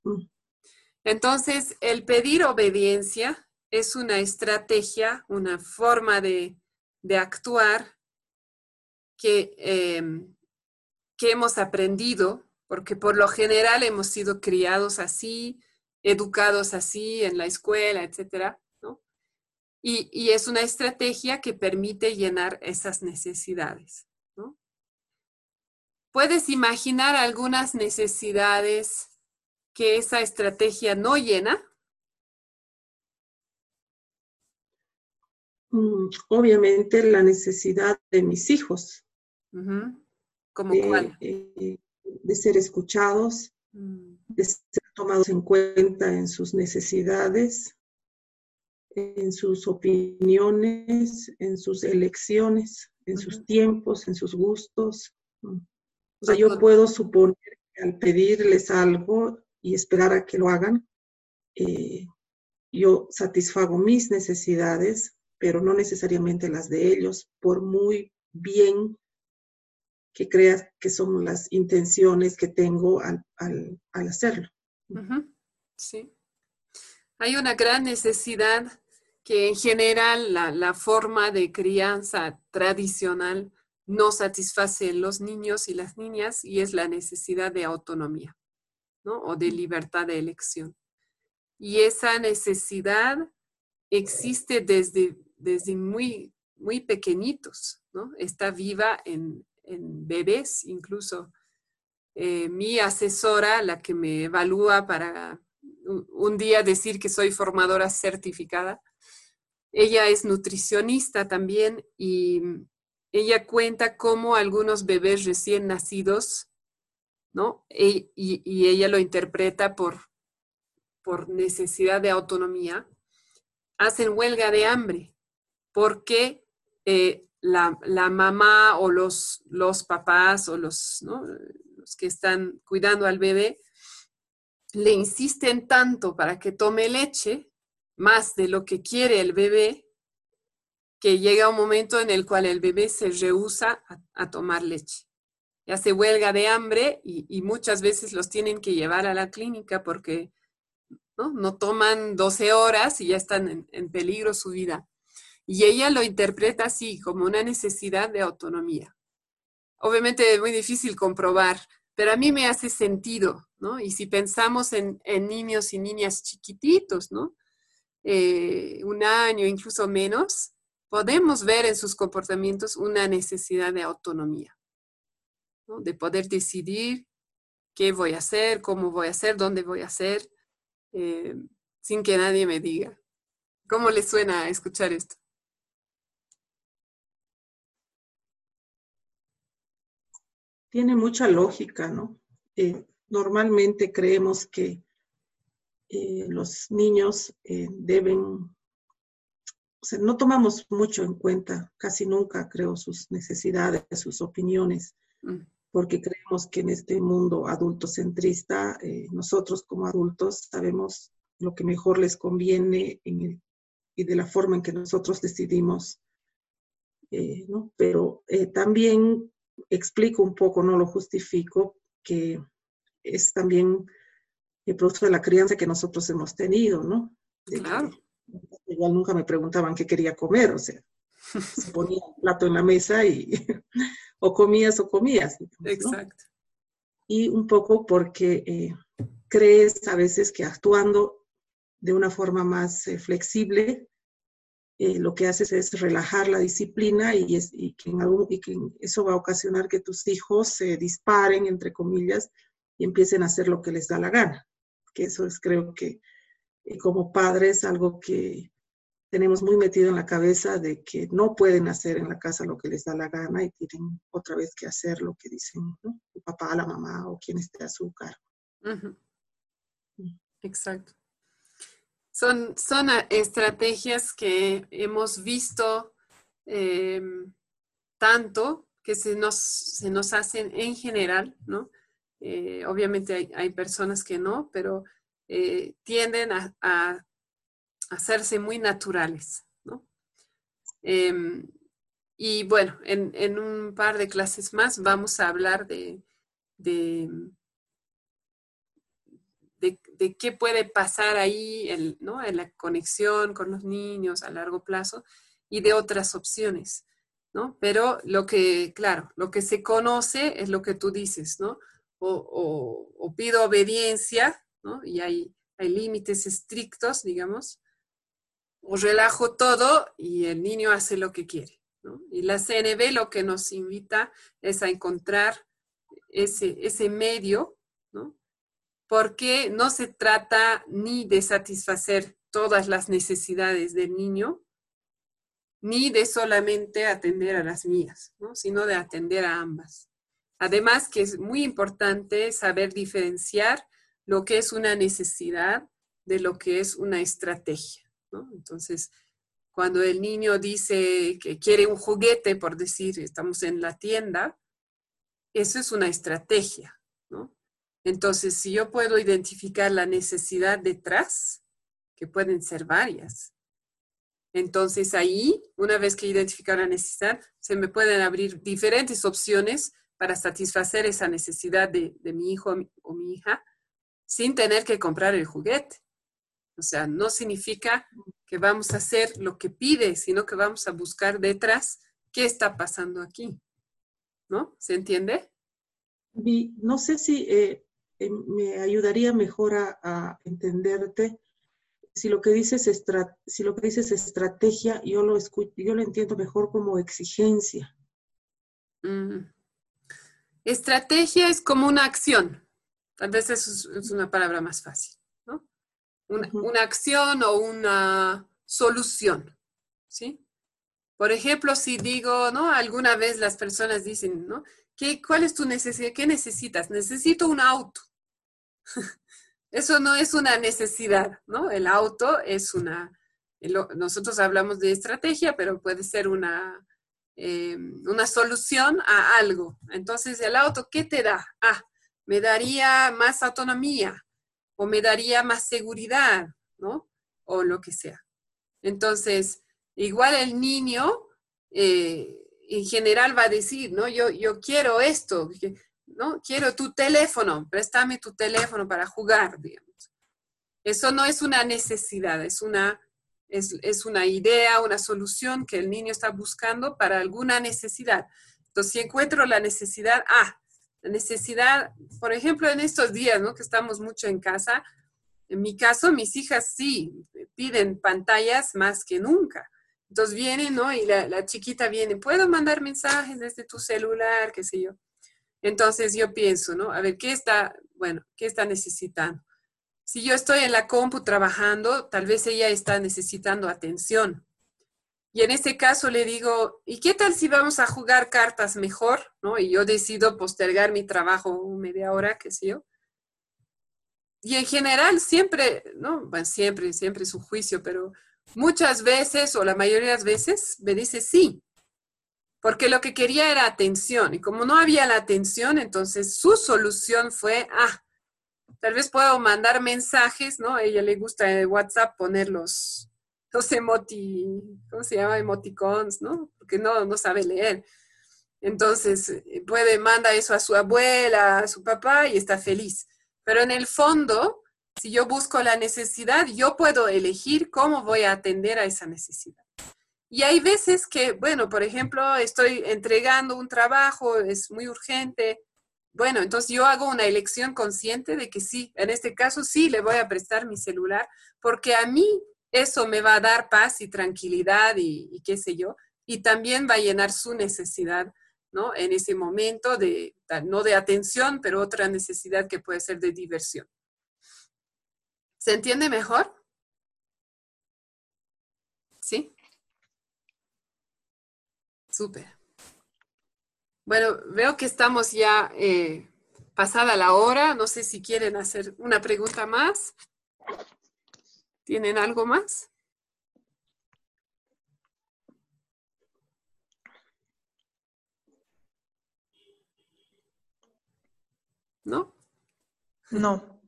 Entonces, el pedir obediencia es una estrategia, una forma de, de actuar que, eh, que hemos aprendido, porque por lo general hemos sido criados así, educados así en la escuela, etcétera, ¿no? Y, y es una estrategia que permite llenar esas necesidades. ¿Puedes imaginar algunas necesidades que esa estrategia no llena?
Mm, Obviamente la necesidad de mis hijos
Ujú. ¿Como
de,
cuál?
eh, de ser escuchados,
Mm,
de ser tomados en cuenta en sus necesidades, en sus opiniones, en sus elecciones, en sus tiempos, en sus gustos. Mm. O sea, yo puedo suponer que al pedirles algo y esperar a que lo hagan, eh, yo satisfago mis necesidades, pero no necesariamente las de ellos, por muy bien que crea que son las intenciones que tengo al, hacerlo.
Sí. Hay una gran necesidad que en general la, forma de crianza tradicional no satisface los niños y las niñas y es la necesidad de autonomía, ¿no? O de libertad de elección. Y esa necesidad existe desde, desde muy, muy pequeñitos, ¿no? Está viva en, bebés incluso. Eh, mi asesora, la que me evalúa para un día decir que soy formadora certificada, ella es nutricionista también y ella cuenta cómo algunos bebés recién nacidos, ¿no? E, y, ella lo interpreta por, por necesidad de autonomía, hacen huelga de hambre porque eh, la, mamá o los, los papás o los, los que están cuidando al bebé le insisten tanto para que tome leche más de lo que quiere el bebé, que llega un momento en el cual el bebé se rehúsa a, tomar leche. Ya se huelga de hambre y, muchas veces los tienen que llevar a la clínica porque no, toman 12 horas y ya están en, peligro su vida. Y ella lo interpreta así, como una necesidad de autonomía. Obviamente es muy difícil comprobar, pero a mí me hace sentido, ¿no? Y si pensamos en, en niños y niñas chiquititos, ¿no? Eh, un año, incluso menos, podemos ver en sus comportamientos una necesidad de autonomía, de poder decidir qué voy a hacer, cómo voy a hacer, dónde voy a hacer, eh, sin que nadie me diga. ¿Cómo le suena escuchar esto?
Tiene mucha lógica, ¿no? Eh, normalmente creemos que eh, los niños deben, o sea, no tomamos mucho en cuenta, casi nunca creo, sus necesidades, sus opiniones, mm. Porque creemos que en este mundo adultocentrista, eh, nosotros como adultos sabemos lo que mejor les conviene y de la forma en que nosotros decidimos, ¿no? Pero también explico un poco, no lo justifico, que es también el producto de la crianza que nosotros hemos tenido, ¿no?
claro.
igual nunca me preguntaban qué quería comer, o sea, se ponía un plato en la mesa y o comías o comías.
Exacto.
Y un poco porque eh, crees a veces que actuando de una forma más eh, flexible, eh, lo que haces es relajar la disciplina y, es, y, que y, que eso va a ocasionar que tus hijos se disparen, entre comillas, y empiecen a hacer lo que les da la gana que eso es creo que como padres algo que tenemos muy metido en la cabeza de que no pueden hacer en la casa lo que les da la gana y tienen otra vez que hacer lo que dicen el papá, la mamá o quien esté a su cargo.
Mm. Exacto. Son, son estrategias que hemos visto em, tanto que se nos, se nos hacen en general, ¿no? Eh, obviamente hay, personas que no, pero eh, tienden a, hacerse muy naturales. ¿no? Em, y bueno, en, un par de clases más vamos a hablar de, de, qué puede pasar ahí ¿no? en la conexión con los niños a largo plazo y de otras opciones. ¿no? Pero lo que, claro, lo que se conoce es lo que tú dices, ¿no? o, pido obediencia, ¿no? Y hay, hay límites estrictos, digamos, o relajo todo y el niño hace lo que quiere. Y la CNB lo que nos invita es a encontrar ese, ese medio, porque no se trata ni de satisfacer todas las necesidades del niño, ni de solamente atender a las mías, ¿no? sino de atender a ambas. Además que es muy importante saber diferenciar lo que es una necesidad de lo que es una estrategia. Entonces, cuando el niño dice que quiere un juguete, por decir, estamos en la tienda, eso es una estrategia. Entonces, si yo puedo identificar la necesidad detrás, que pueden ser varias, entonces ahí, una vez que identificar la necesidad, se me pueden abrir diferentes opciones para satisfacer esa necesidad de, mi hijo o mi hija sin tener que comprar el juguete. O sea, no significa que vamos a hacer lo que pide, sino que vamos a buscar detrás qué está pasando aquí. ¿No? ¿Se entiende?
No sé si eh, eh, me ayudaría mejor a, entenderte. Si lo que dices es si lo que dices estrategia, yo lo yo lo entiendo mejor como exigencia.
Mm. Estrategia es como una acción. Tal vez eso es, una palabra más fácil, Una, acción o una solución, ¿sí? Por ejemplo, si digo, ¿no? Alguna vez las personas dicen, ¿no? ¿Qué, ¿Cuál es tu necesidad? ¿Qué necesitas? Necesito un auto. Eso no es una necesidad, ¿no? El auto es una, nosotros hablamos de estrategia, pero puede ser una, eh, una solución a algo. Entonces, el auto, ¿qué te da? Ah, me daría más autonomía o me daría más seguridad, ¿no? O lo que sea. Entonces, igual el niño eh, en general va a decir, ¿no? Yo, yo quiero esto, ¿no? Quiero tu teléfono, préstame tu teléfono para jugar, digamos. Eso no es una necesidad, es una es, una idea, una solución que el niño está buscando para alguna necesidad. Entonces, si encuentro la necesidad, ah, la necesidad, por ejemplo, en estos días, ¿no? Que estamos mucho en casa, en mi caso, mis hijas sí piden pantallas más que nunca. Entonces vienen, ¿no? Y la, la chiquita viene, ¿puedo mandar mensajes desde tu celular? ¿Qué sé yo? Entonces yo pienso, ¿no? A ver, ¿qué está, bueno, qué está necesitando? Si yo estoy en la compu trabajando, tal vez ella está necesitando atención. Y en este caso le digo, ¿y qué tal si vamos a jugar cartas mejor? ¿No? Y yo decido postergar mi trabajo media hora, qué sé yo. Y en general siempre, ¿no? Bueno, siempre, siempre es un juicio, pero muchas veces o la mayoría de las veces me dice sí, porque lo que quería era atención. Y como no había la atención, entonces su solución fue, ah, Tal vez puedo mandar mensajes, ¿no? A ella le gusta en WhatsApp poner los, los emoti, ¿cómo se llama? Emoticons, ¿no? Porque no, no sabe leer. Entonces, eh, puede, manda eso a su abuela, a su papá y está feliz. Pero en el fondo, si yo busco la necesidad, yo puedo elegir cómo voy a atender a esa necesidad. Y hay veces que, bueno, por ejemplo, estoy entregando un trabajo, es muy urgente, bueno, entonces yo hago una elección consciente de que sí, en este caso sí le voy a prestar mi celular, porque a mí eso me va a dar paz y tranquilidad y, qué sé yo, y también va a llenar su necesidad, ¿no? En ese momento de, no de atención, pero otra necesidad que puede ser de diversión. ¿Se entiende mejor? ¿Sí? Súper. Bueno, veo que estamos ya eh, pasada la hora. No sé si quieren hacer una pregunta más. ¿Tienen algo más? ¿No?
No.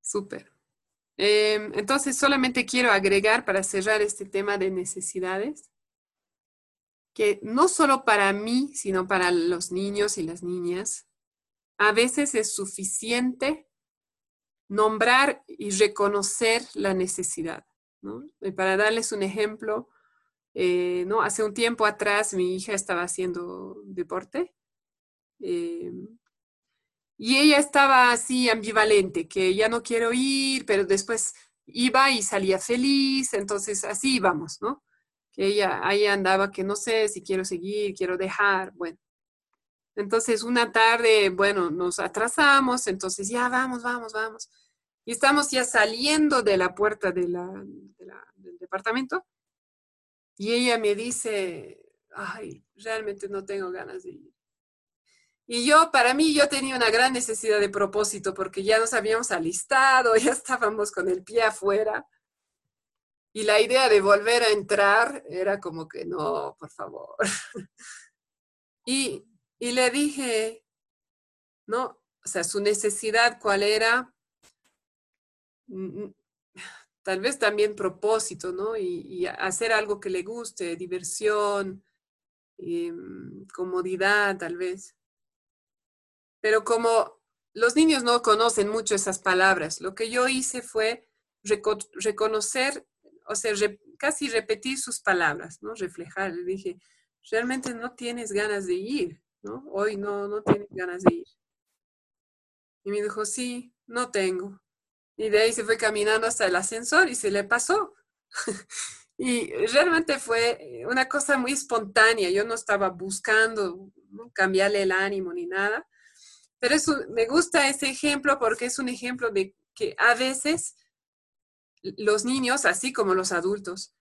Súper. Em, entonces, solamente quiero agregar para cerrar este tema de necesidades que no solo para mí, sino para los niños y las niñas, a veces es suficiente nombrar y reconocer la necesidad. para darles un ejemplo, eh, ¿no? hace un tiempo atrás mi hija estaba haciendo deporte eh, y ella estaba así ambivalente, que ya no quiero ir, pero después iba y salía feliz, entonces así íbamos, ¿no? ella ahí andaba que no sé si quiero seguir, quiero dejar, bueno. Entonces una tarde, bueno, nos atrasamos, entonces ya vamos, vamos, vamos. Y estamos ya saliendo de la puerta del departamento y ella me dice, ay, realmente no tengo ganas de ir. Y yo, para mí, yo tenía una gran necesidad de propósito porque ya nos habíamos alistado, ya estábamos con el pie afuera. Y la idea de volver a entrar era como que no, por favor. y, le dije, ¿no? O sea, su necesidad, ¿cuál era? Mm, mm, tal vez también propósito, ¿no? Y, hacer algo que le guste, diversión, em, comodidad, tal vez. Pero como los niños no conocen mucho esas palabras, lo que yo hice fue reconocer, o sea, casi repetir sus palabras, ¿no? Reflejar. Le dije, realmente no tienes ganas de ir, ¿no? Hoy no, no tienes ganas de ir. Y me dijo, sí, no tengo. Y de ahí se fue caminando hasta el ascensor y se le pasó. y realmente fue una cosa muy espontánea. Yo no estaba buscando cambiarle el ánimo ni nada. Pero me gusta ese ejemplo porque es un ejemplo de que a veces los niños, así como los adultos,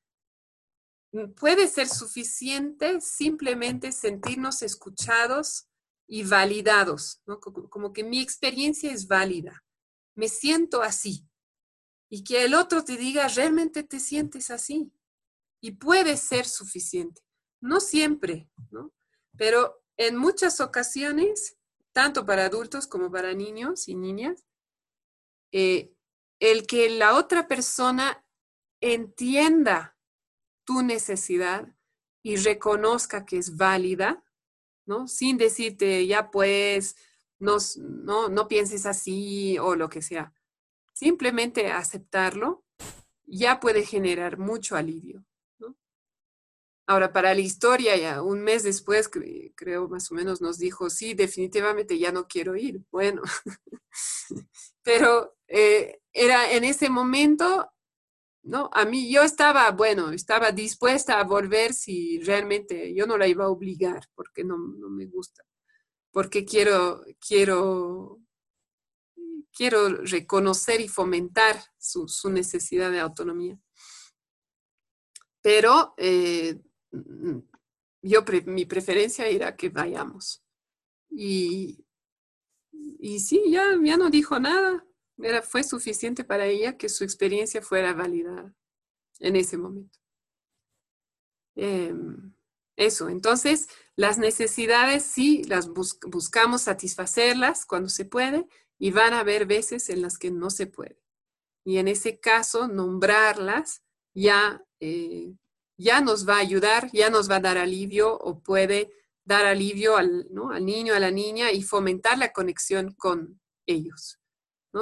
puede ser suficiente simplemente sentirnos escuchados y validados, como, que mi experiencia es válida, me siento así. Y que el otro te diga, realmente te sientes así. Y puede ser suficiente. No siempre. Pero en muchas ocasiones, tanto para adultos como para niños y niñas, eh, el que la otra persona entienda tu necesidad y reconozca que es válida, ¿no? Sin decirte, ya pues, no, no, no pienses así o lo que sea. Simplemente aceptarlo ya puede generar mucho alivio. Ahora, para la historia, ya un mes después, creo más o menos, nos dijo, sí, definitivamente ya no quiero ir. Bueno, pero eh, era en ese momento ¿no? A mí yo estaba, bueno, estaba dispuesta a volver si realmente yo no la iba a obligar, porque no, me gusta, porque quiero, quiero, quiero reconocer y fomentar su, necesidad de autonomía. Pero eh, yo, mi preferencia era que vayamos. Y, y sí, ya, ya no dijo nada, era, fue suficiente para ella que su experiencia fuera validada en ese momento. Em, eso, entonces las necesidades sí las buscamos satisfacerlas cuando se puede y van a haber veces en las que no se puede. Y en ese caso, nombrarlas ya, eh, ya nos va a ayudar, ya nos va a dar alivio o puede dar alivio al, al niño, a la niña y fomentar la conexión con ellos.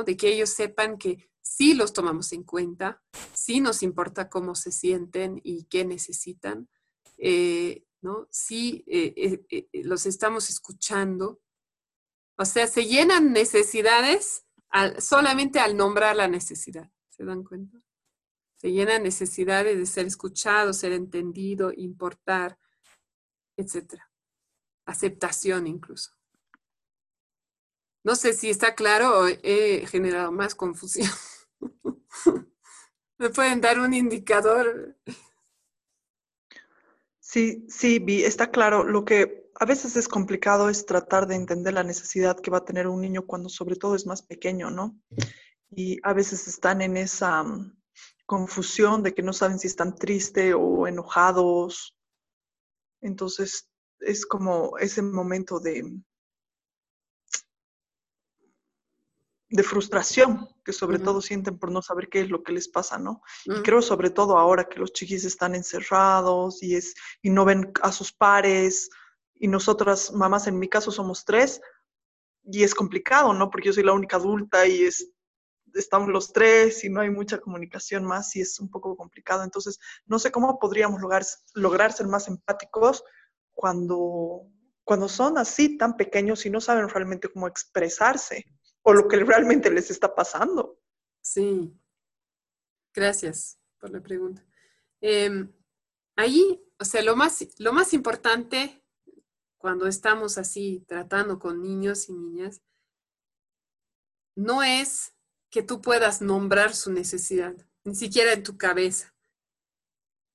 De que ellos sepan que sí los tomamos en cuenta, sí nos importa cómo se sienten y qué necesitan, eh, ¿no? Sí eh, eh, los estamos escuchando. O sea, se llenan necesidades solamente al nombrar la necesidad. ¿Se dan cuenta? Se llenan necesidades de ser escuchado, ser entendido, importar, etc. Aceptación incluso. No sé si está claro o he generado más confusión. ¿Me pueden dar un indicador?
Sí, sí, Vi, está claro. Lo que a veces es complicado es tratar de entender la necesidad que va a tener un niño cuando sobre todo es más pequeño, ¿no? Y a veces están en esa mm, confusión de que no saben si están tristes o enojados. Entonces es como ese momento de, de frustración que sobre todo sienten por no saber qué es lo que les pasa, ¿no? Y mm. creo sobre todo ahora que los chiquis están encerrados y, es, y no ven a sus pares y nosotras, mamás, en mi caso somos tres y es complicado, ¿no? Porque yo soy la única adulta y es, estamos los tres y no hay mucha comunicación más y es un poco complicado. Entonces, no sé cómo podríamos lograr, lograr ser más empáticos cuando, cuando son así tan pequeños y no saben realmente cómo expresarse o lo que realmente les está pasando.
Sí, gracias por la pregunta. Em, ahí, o sea, lo más, lo más importante cuando estamos así tratando con niños y niñas, no es que tú puedas nombrar su necesidad, ni siquiera en tu cabeza.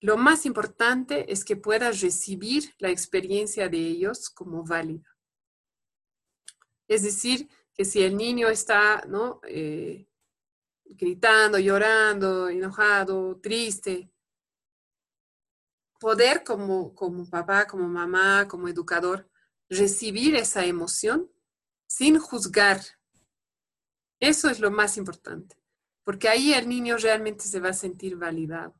Lo más importante es que puedas recibir la experiencia de ellos como válida. Es decir, que si el niño está, ¿no? Eh, gritando, llorando, enojado, triste, poder como, como papá, como mamá, como educador, recibir esa emoción sin juzgar. Eso es lo más importante, porque ahí el niño realmente se va a sentir validado.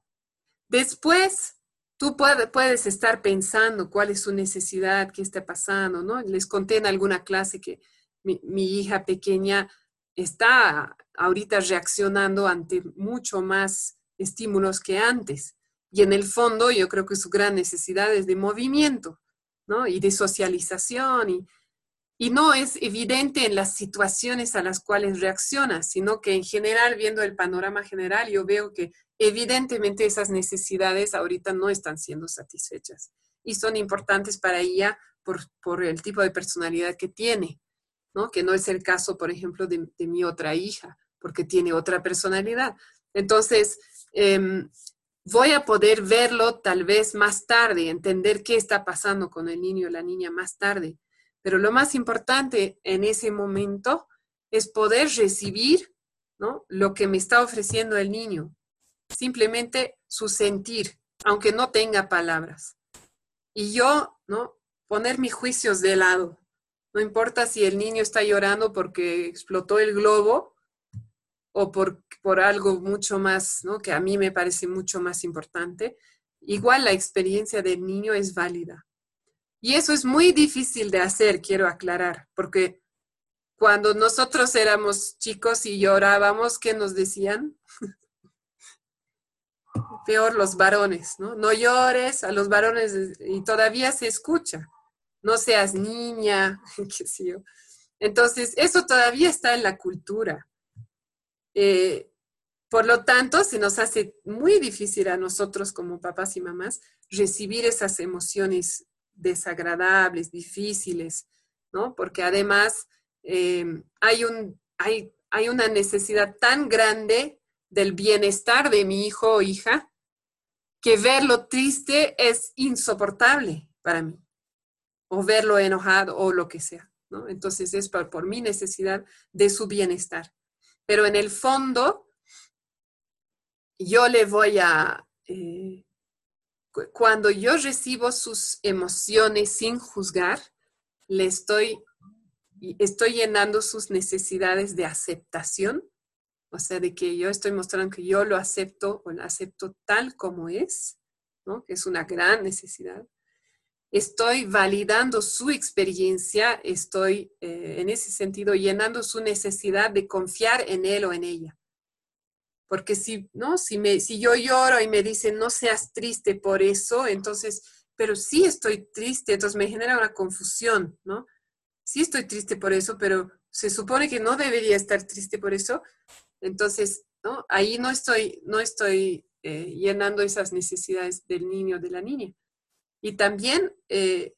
Después, tú puedes estar pensando cuál es su necesidad, qué está pasando, ¿no? Les conté en alguna clase que mi, hija pequeña está ahorita reaccionando ante mucho más estímulos que antes. Y en el fondo yo creo que su gran necesidad es de movimiento, ¿no? Y de socialización. Y, y no es evidente en las situaciones a las cuales reacciona, sino que en general, viendo el panorama general, yo veo que evidentemente esas necesidades ahorita no están siendo satisfechas y son importantes para ella por, por el tipo de personalidad que tiene, ¿no? Que no es el caso, por ejemplo, de, mi otra hija, porque tiene otra personalidad. Entonces, em, voy a poder verlo tal vez más tarde, entender qué está pasando con el niño o la niña más tarde. Pero lo más importante en ese momento es poder recibir ¿no? lo que me está ofreciendo el niño, simplemente su sentir, aunque no tenga palabras. Y yo, ¿no? Poner mis juicios de lado. No importa si el niño está llorando porque explotó el globo o por, por algo mucho más, ¿no? Que a mí me parece mucho más importante. Igual la experiencia del niño es válida. Y eso es muy difícil de hacer, quiero aclarar, porque cuando nosotros éramos chicos y llorábamos, ¿qué nos decían? Peor los varones, ¿no? No llores a los varones y todavía se escucha. No seas niña, qué sé yo. Entonces, eso todavía está en la cultura. Eh, por lo tanto, se nos hace muy difícil a nosotros como papás y mamás recibir esas emociones desagradables, difíciles, ¿no? Porque además eh, hay, un, hay, hay una necesidad tan grande del bienestar de mi hijo o hija que verlo triste es insoportable para mí, o verlo enojado o lo que sea. Entonces es por, por mi necesidad de su bienestar pero en el fondo yo le voy a, eh, cuando yo recibo sus emociones sin juzgar, le estoy, estoy llenando sus necesidades de aceptación, o sea, de que yo estoy mostrando que yo lo acepto o lo acepto tal como es, ¿no? que es una gran necesidad estoy validando su experiencia, estoy eh, en ese sentido llenando su necesidad de confiar en él o en ella. Porque si, ¿no? si, me, si yo lloro y me dicen, no seas triste por eso, entonces, pero sí estoy triste, entonces me genera una confusión, ¿no? Sí estoy triste por eso, pero se supone que no debería estar triste por eso. Entonces, ¿no? Ahí no estoy, no estoy eh, llenando esas necesidades del niño o de la niña. Y también, eh,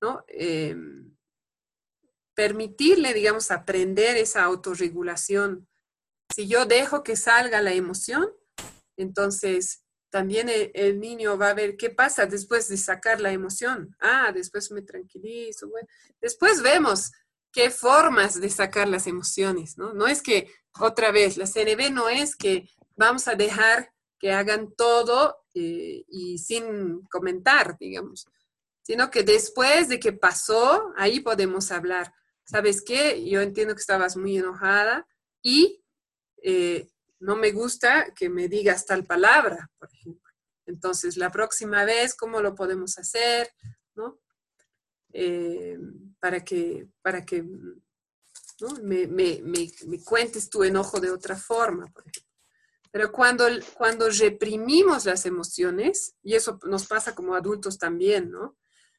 ¿no? Em, permitirle, digamos, aprender esa autorregulación. Si yo dejo que salga la emoción, entonces también el, niño va a ver qué pasa después de sacar la emoción. Ah, después me tranquilizo. Después vemos qué formas de sacar las emociones, ¿no? No es que, otra vez, la CNB no es que vamos a dejar que hagan todo eh, y sin comentar, digamos, sino que después de que pasó, ahí podemos hablar. ¿Sabes qué? Yo entiendo que estabas muy enojada y eh, no me gusta que me digas tal palabra, por ejemplo. Entonces, la próxima vez, ¿cómo lo podemos hacer? ¿No? Eh, para que, para que me, me, me, cuentes tu enojo de otra forma, por ejemplo. Pero cuando, cuando reprimimos las emociones, y eso nos pasa como adultos también, ¿no?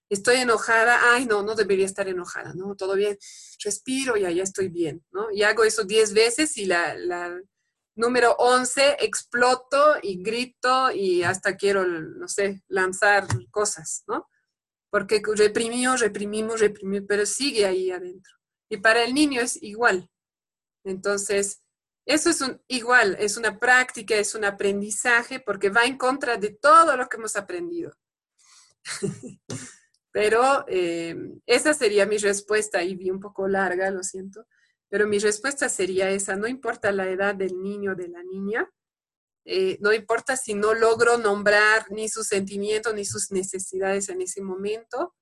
Estoy enojada, ay, no, no debería estar enojada, ¿no? Todo bien, respiro y allá estoy bien, ¿no? Y hago eso 10 veces y la, la número 11 exploto y grito y hasta quiero, no sé, lanzar cosas, ¿no? Porque reprimimos, reprimimos, reprimimos, pero sigue ahí adentro. Y para el niño es igual. Entonces, eso es un, igual, es una práctica, es un aprendizaje porque va en contra de todo lo que hemos aprendido. pero eh, esa sería mi respuesta y vi un poco larga, lo siento, pero mi respuesta sería esa, no importa la edad del niño o de la niña, eh, no importa si no logro nombrar ni sus sentimientos ni sus necesidades en ese momento,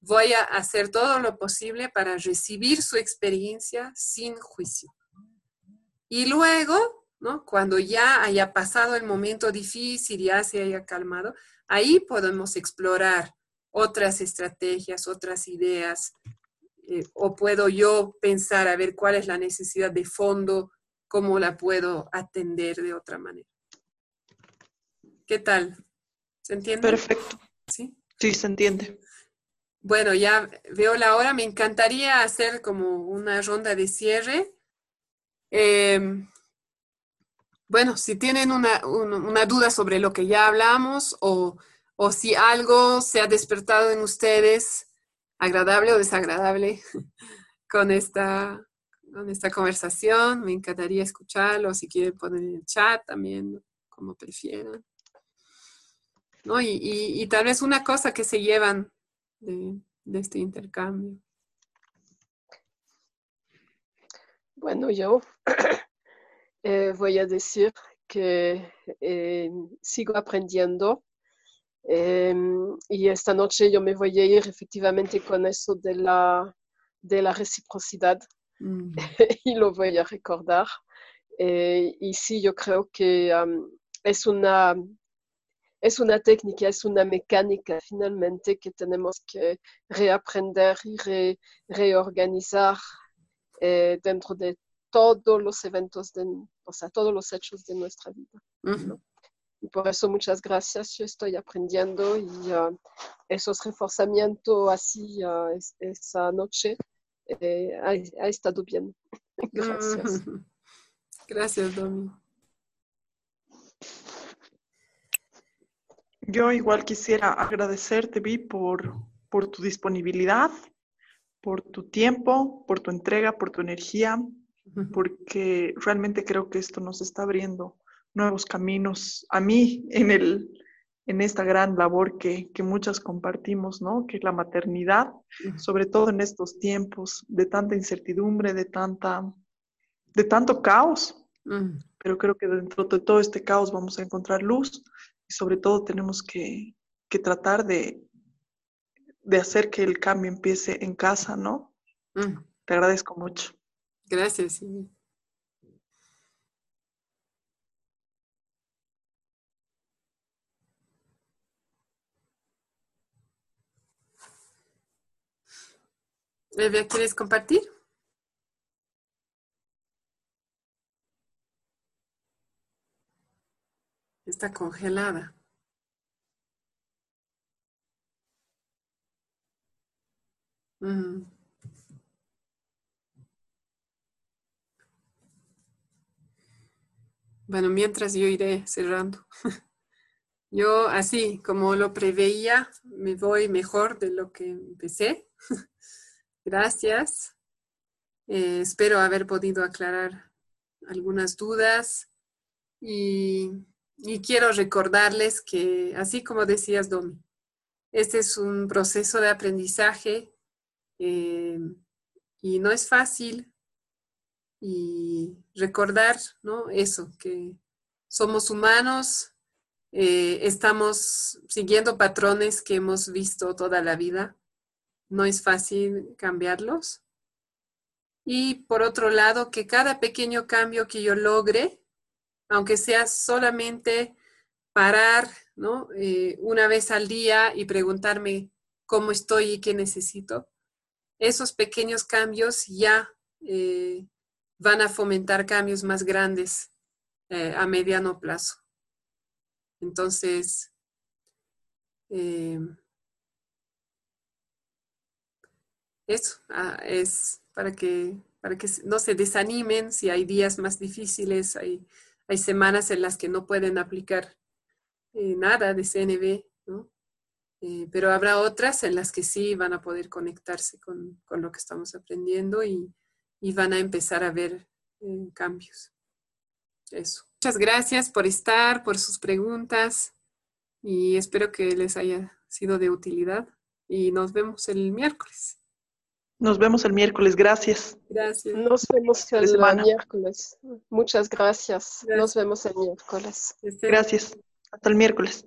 voy a hacer todo lo posible para recibir su experiencia sin juicio. Y luego, ¿no? Cuando ya haya pasado el momento difícil, ya se haya calmado, ahí podemos explorar otras estrategias, otras ideas eh, o puedo yo pensar a ver cuál es la necesidad de fondo, cómo la puedo atender de otra manera. ¿Qué tal? ¿Se entiende?
Perfecto.
Sí.
Sí, se entiende.
Bueno, ya veo la hora. Me encantaría hacer como una ronda de cierre. Em, bueno, si tienen una, duda sobre lo que ya hablamos o, o si algo se ha despertado en ustedes, agradable o desagradable, con esta, con esta conversación, me encantaría escucharlo. Si quieren poner en el chat también, como prefieran. ¿no? Y, tal vez una cosa que se llevan de, este intercambio.
Bueno, yo eh, voy a decir que eh, sigo aprendiendo em, y esta noche yo me voy a ir efectivamente con eso de la, de la reciprocidad mm. y lo voy a recordar. Eh, y sí, yo creo que es una es una técnica, es una mecánica finalmente que tenemos que reaprender y reorganizar eh, dentro de todos los eventos, de, o sea, todos los hechos de nuestra vida. Y por eso muchas gracias, yo estoy aprendiendo y uh, esos reforzamientos así uh, esa noche eh, ha, ha, estado bien. gracias.
Gracias, Domi.
Yo igual quisiera agradecerte, Vi, por, por tu disponibilidad, por tu tiempo, por tu entrega, por tu energía, porque realmente creo que esto nos está abriendo nuevos caminos a mí en, el, en esta gran labor que, que muchas compartimos, ¿no? Que es la maternidad, sobre todo en estos tiempos de tanta incertidumbre, de, tanta, de tanto caos. Pero creo que dentro de todo este caos vamos a encontrar luz y sobre todo tenemos que, tratar de, de, hacer que el cambio empiece en casa, ¿no? Mm. Te agradezco mucho.
Gracias. Sí. ¿quieres compartir? Está congelada. Mm. Bueno, mientras yo iré cerrando. Yo así como lo preveía, me voy mejor de lo que empecé. Gracias. Eh, espero haber podido aclarar algunas dudas y y quiero recordarles que, así como decías, Domi, este es un proceso de aprendizaje eh, y no es fácil. Y recordar, ¿no? Eso, que somos humanos, eh, estamos siguiendo patrones que hemos visto toda la vida. No es fácil cambiarlos. Y por otro lado, que cada pequeño cambio que yo logre, aunque sea solamente parar ¿no? Eh, una vez al día y preguntarme cómo estoy y qué necesito, esos pequeños cambios ya eh, van a fomentar cambios más grandes eh, a mediano plazo. Entonces, eso ah, es para que, para que no se desanimen si hay días más difíciles, hay hay semanas en las que no pueden aplicar eh, nada de ¿no? Eh, pero habrá otras en las que sí van a poder conectarse con, lo que estamos aprendiendo y, van a empezar a ver eh, cambios. Eso. Muchas gracias por estar, por sus preguntas y espero que les haya sido de utilidad y nos vemos el miércoles.
Nos vemos el miércoles, gracias.
Gracias.
Nos vemos el miércoles. Muchas gracias. Nos vemos el miércoles.
Gracias. Hasta el miércoles.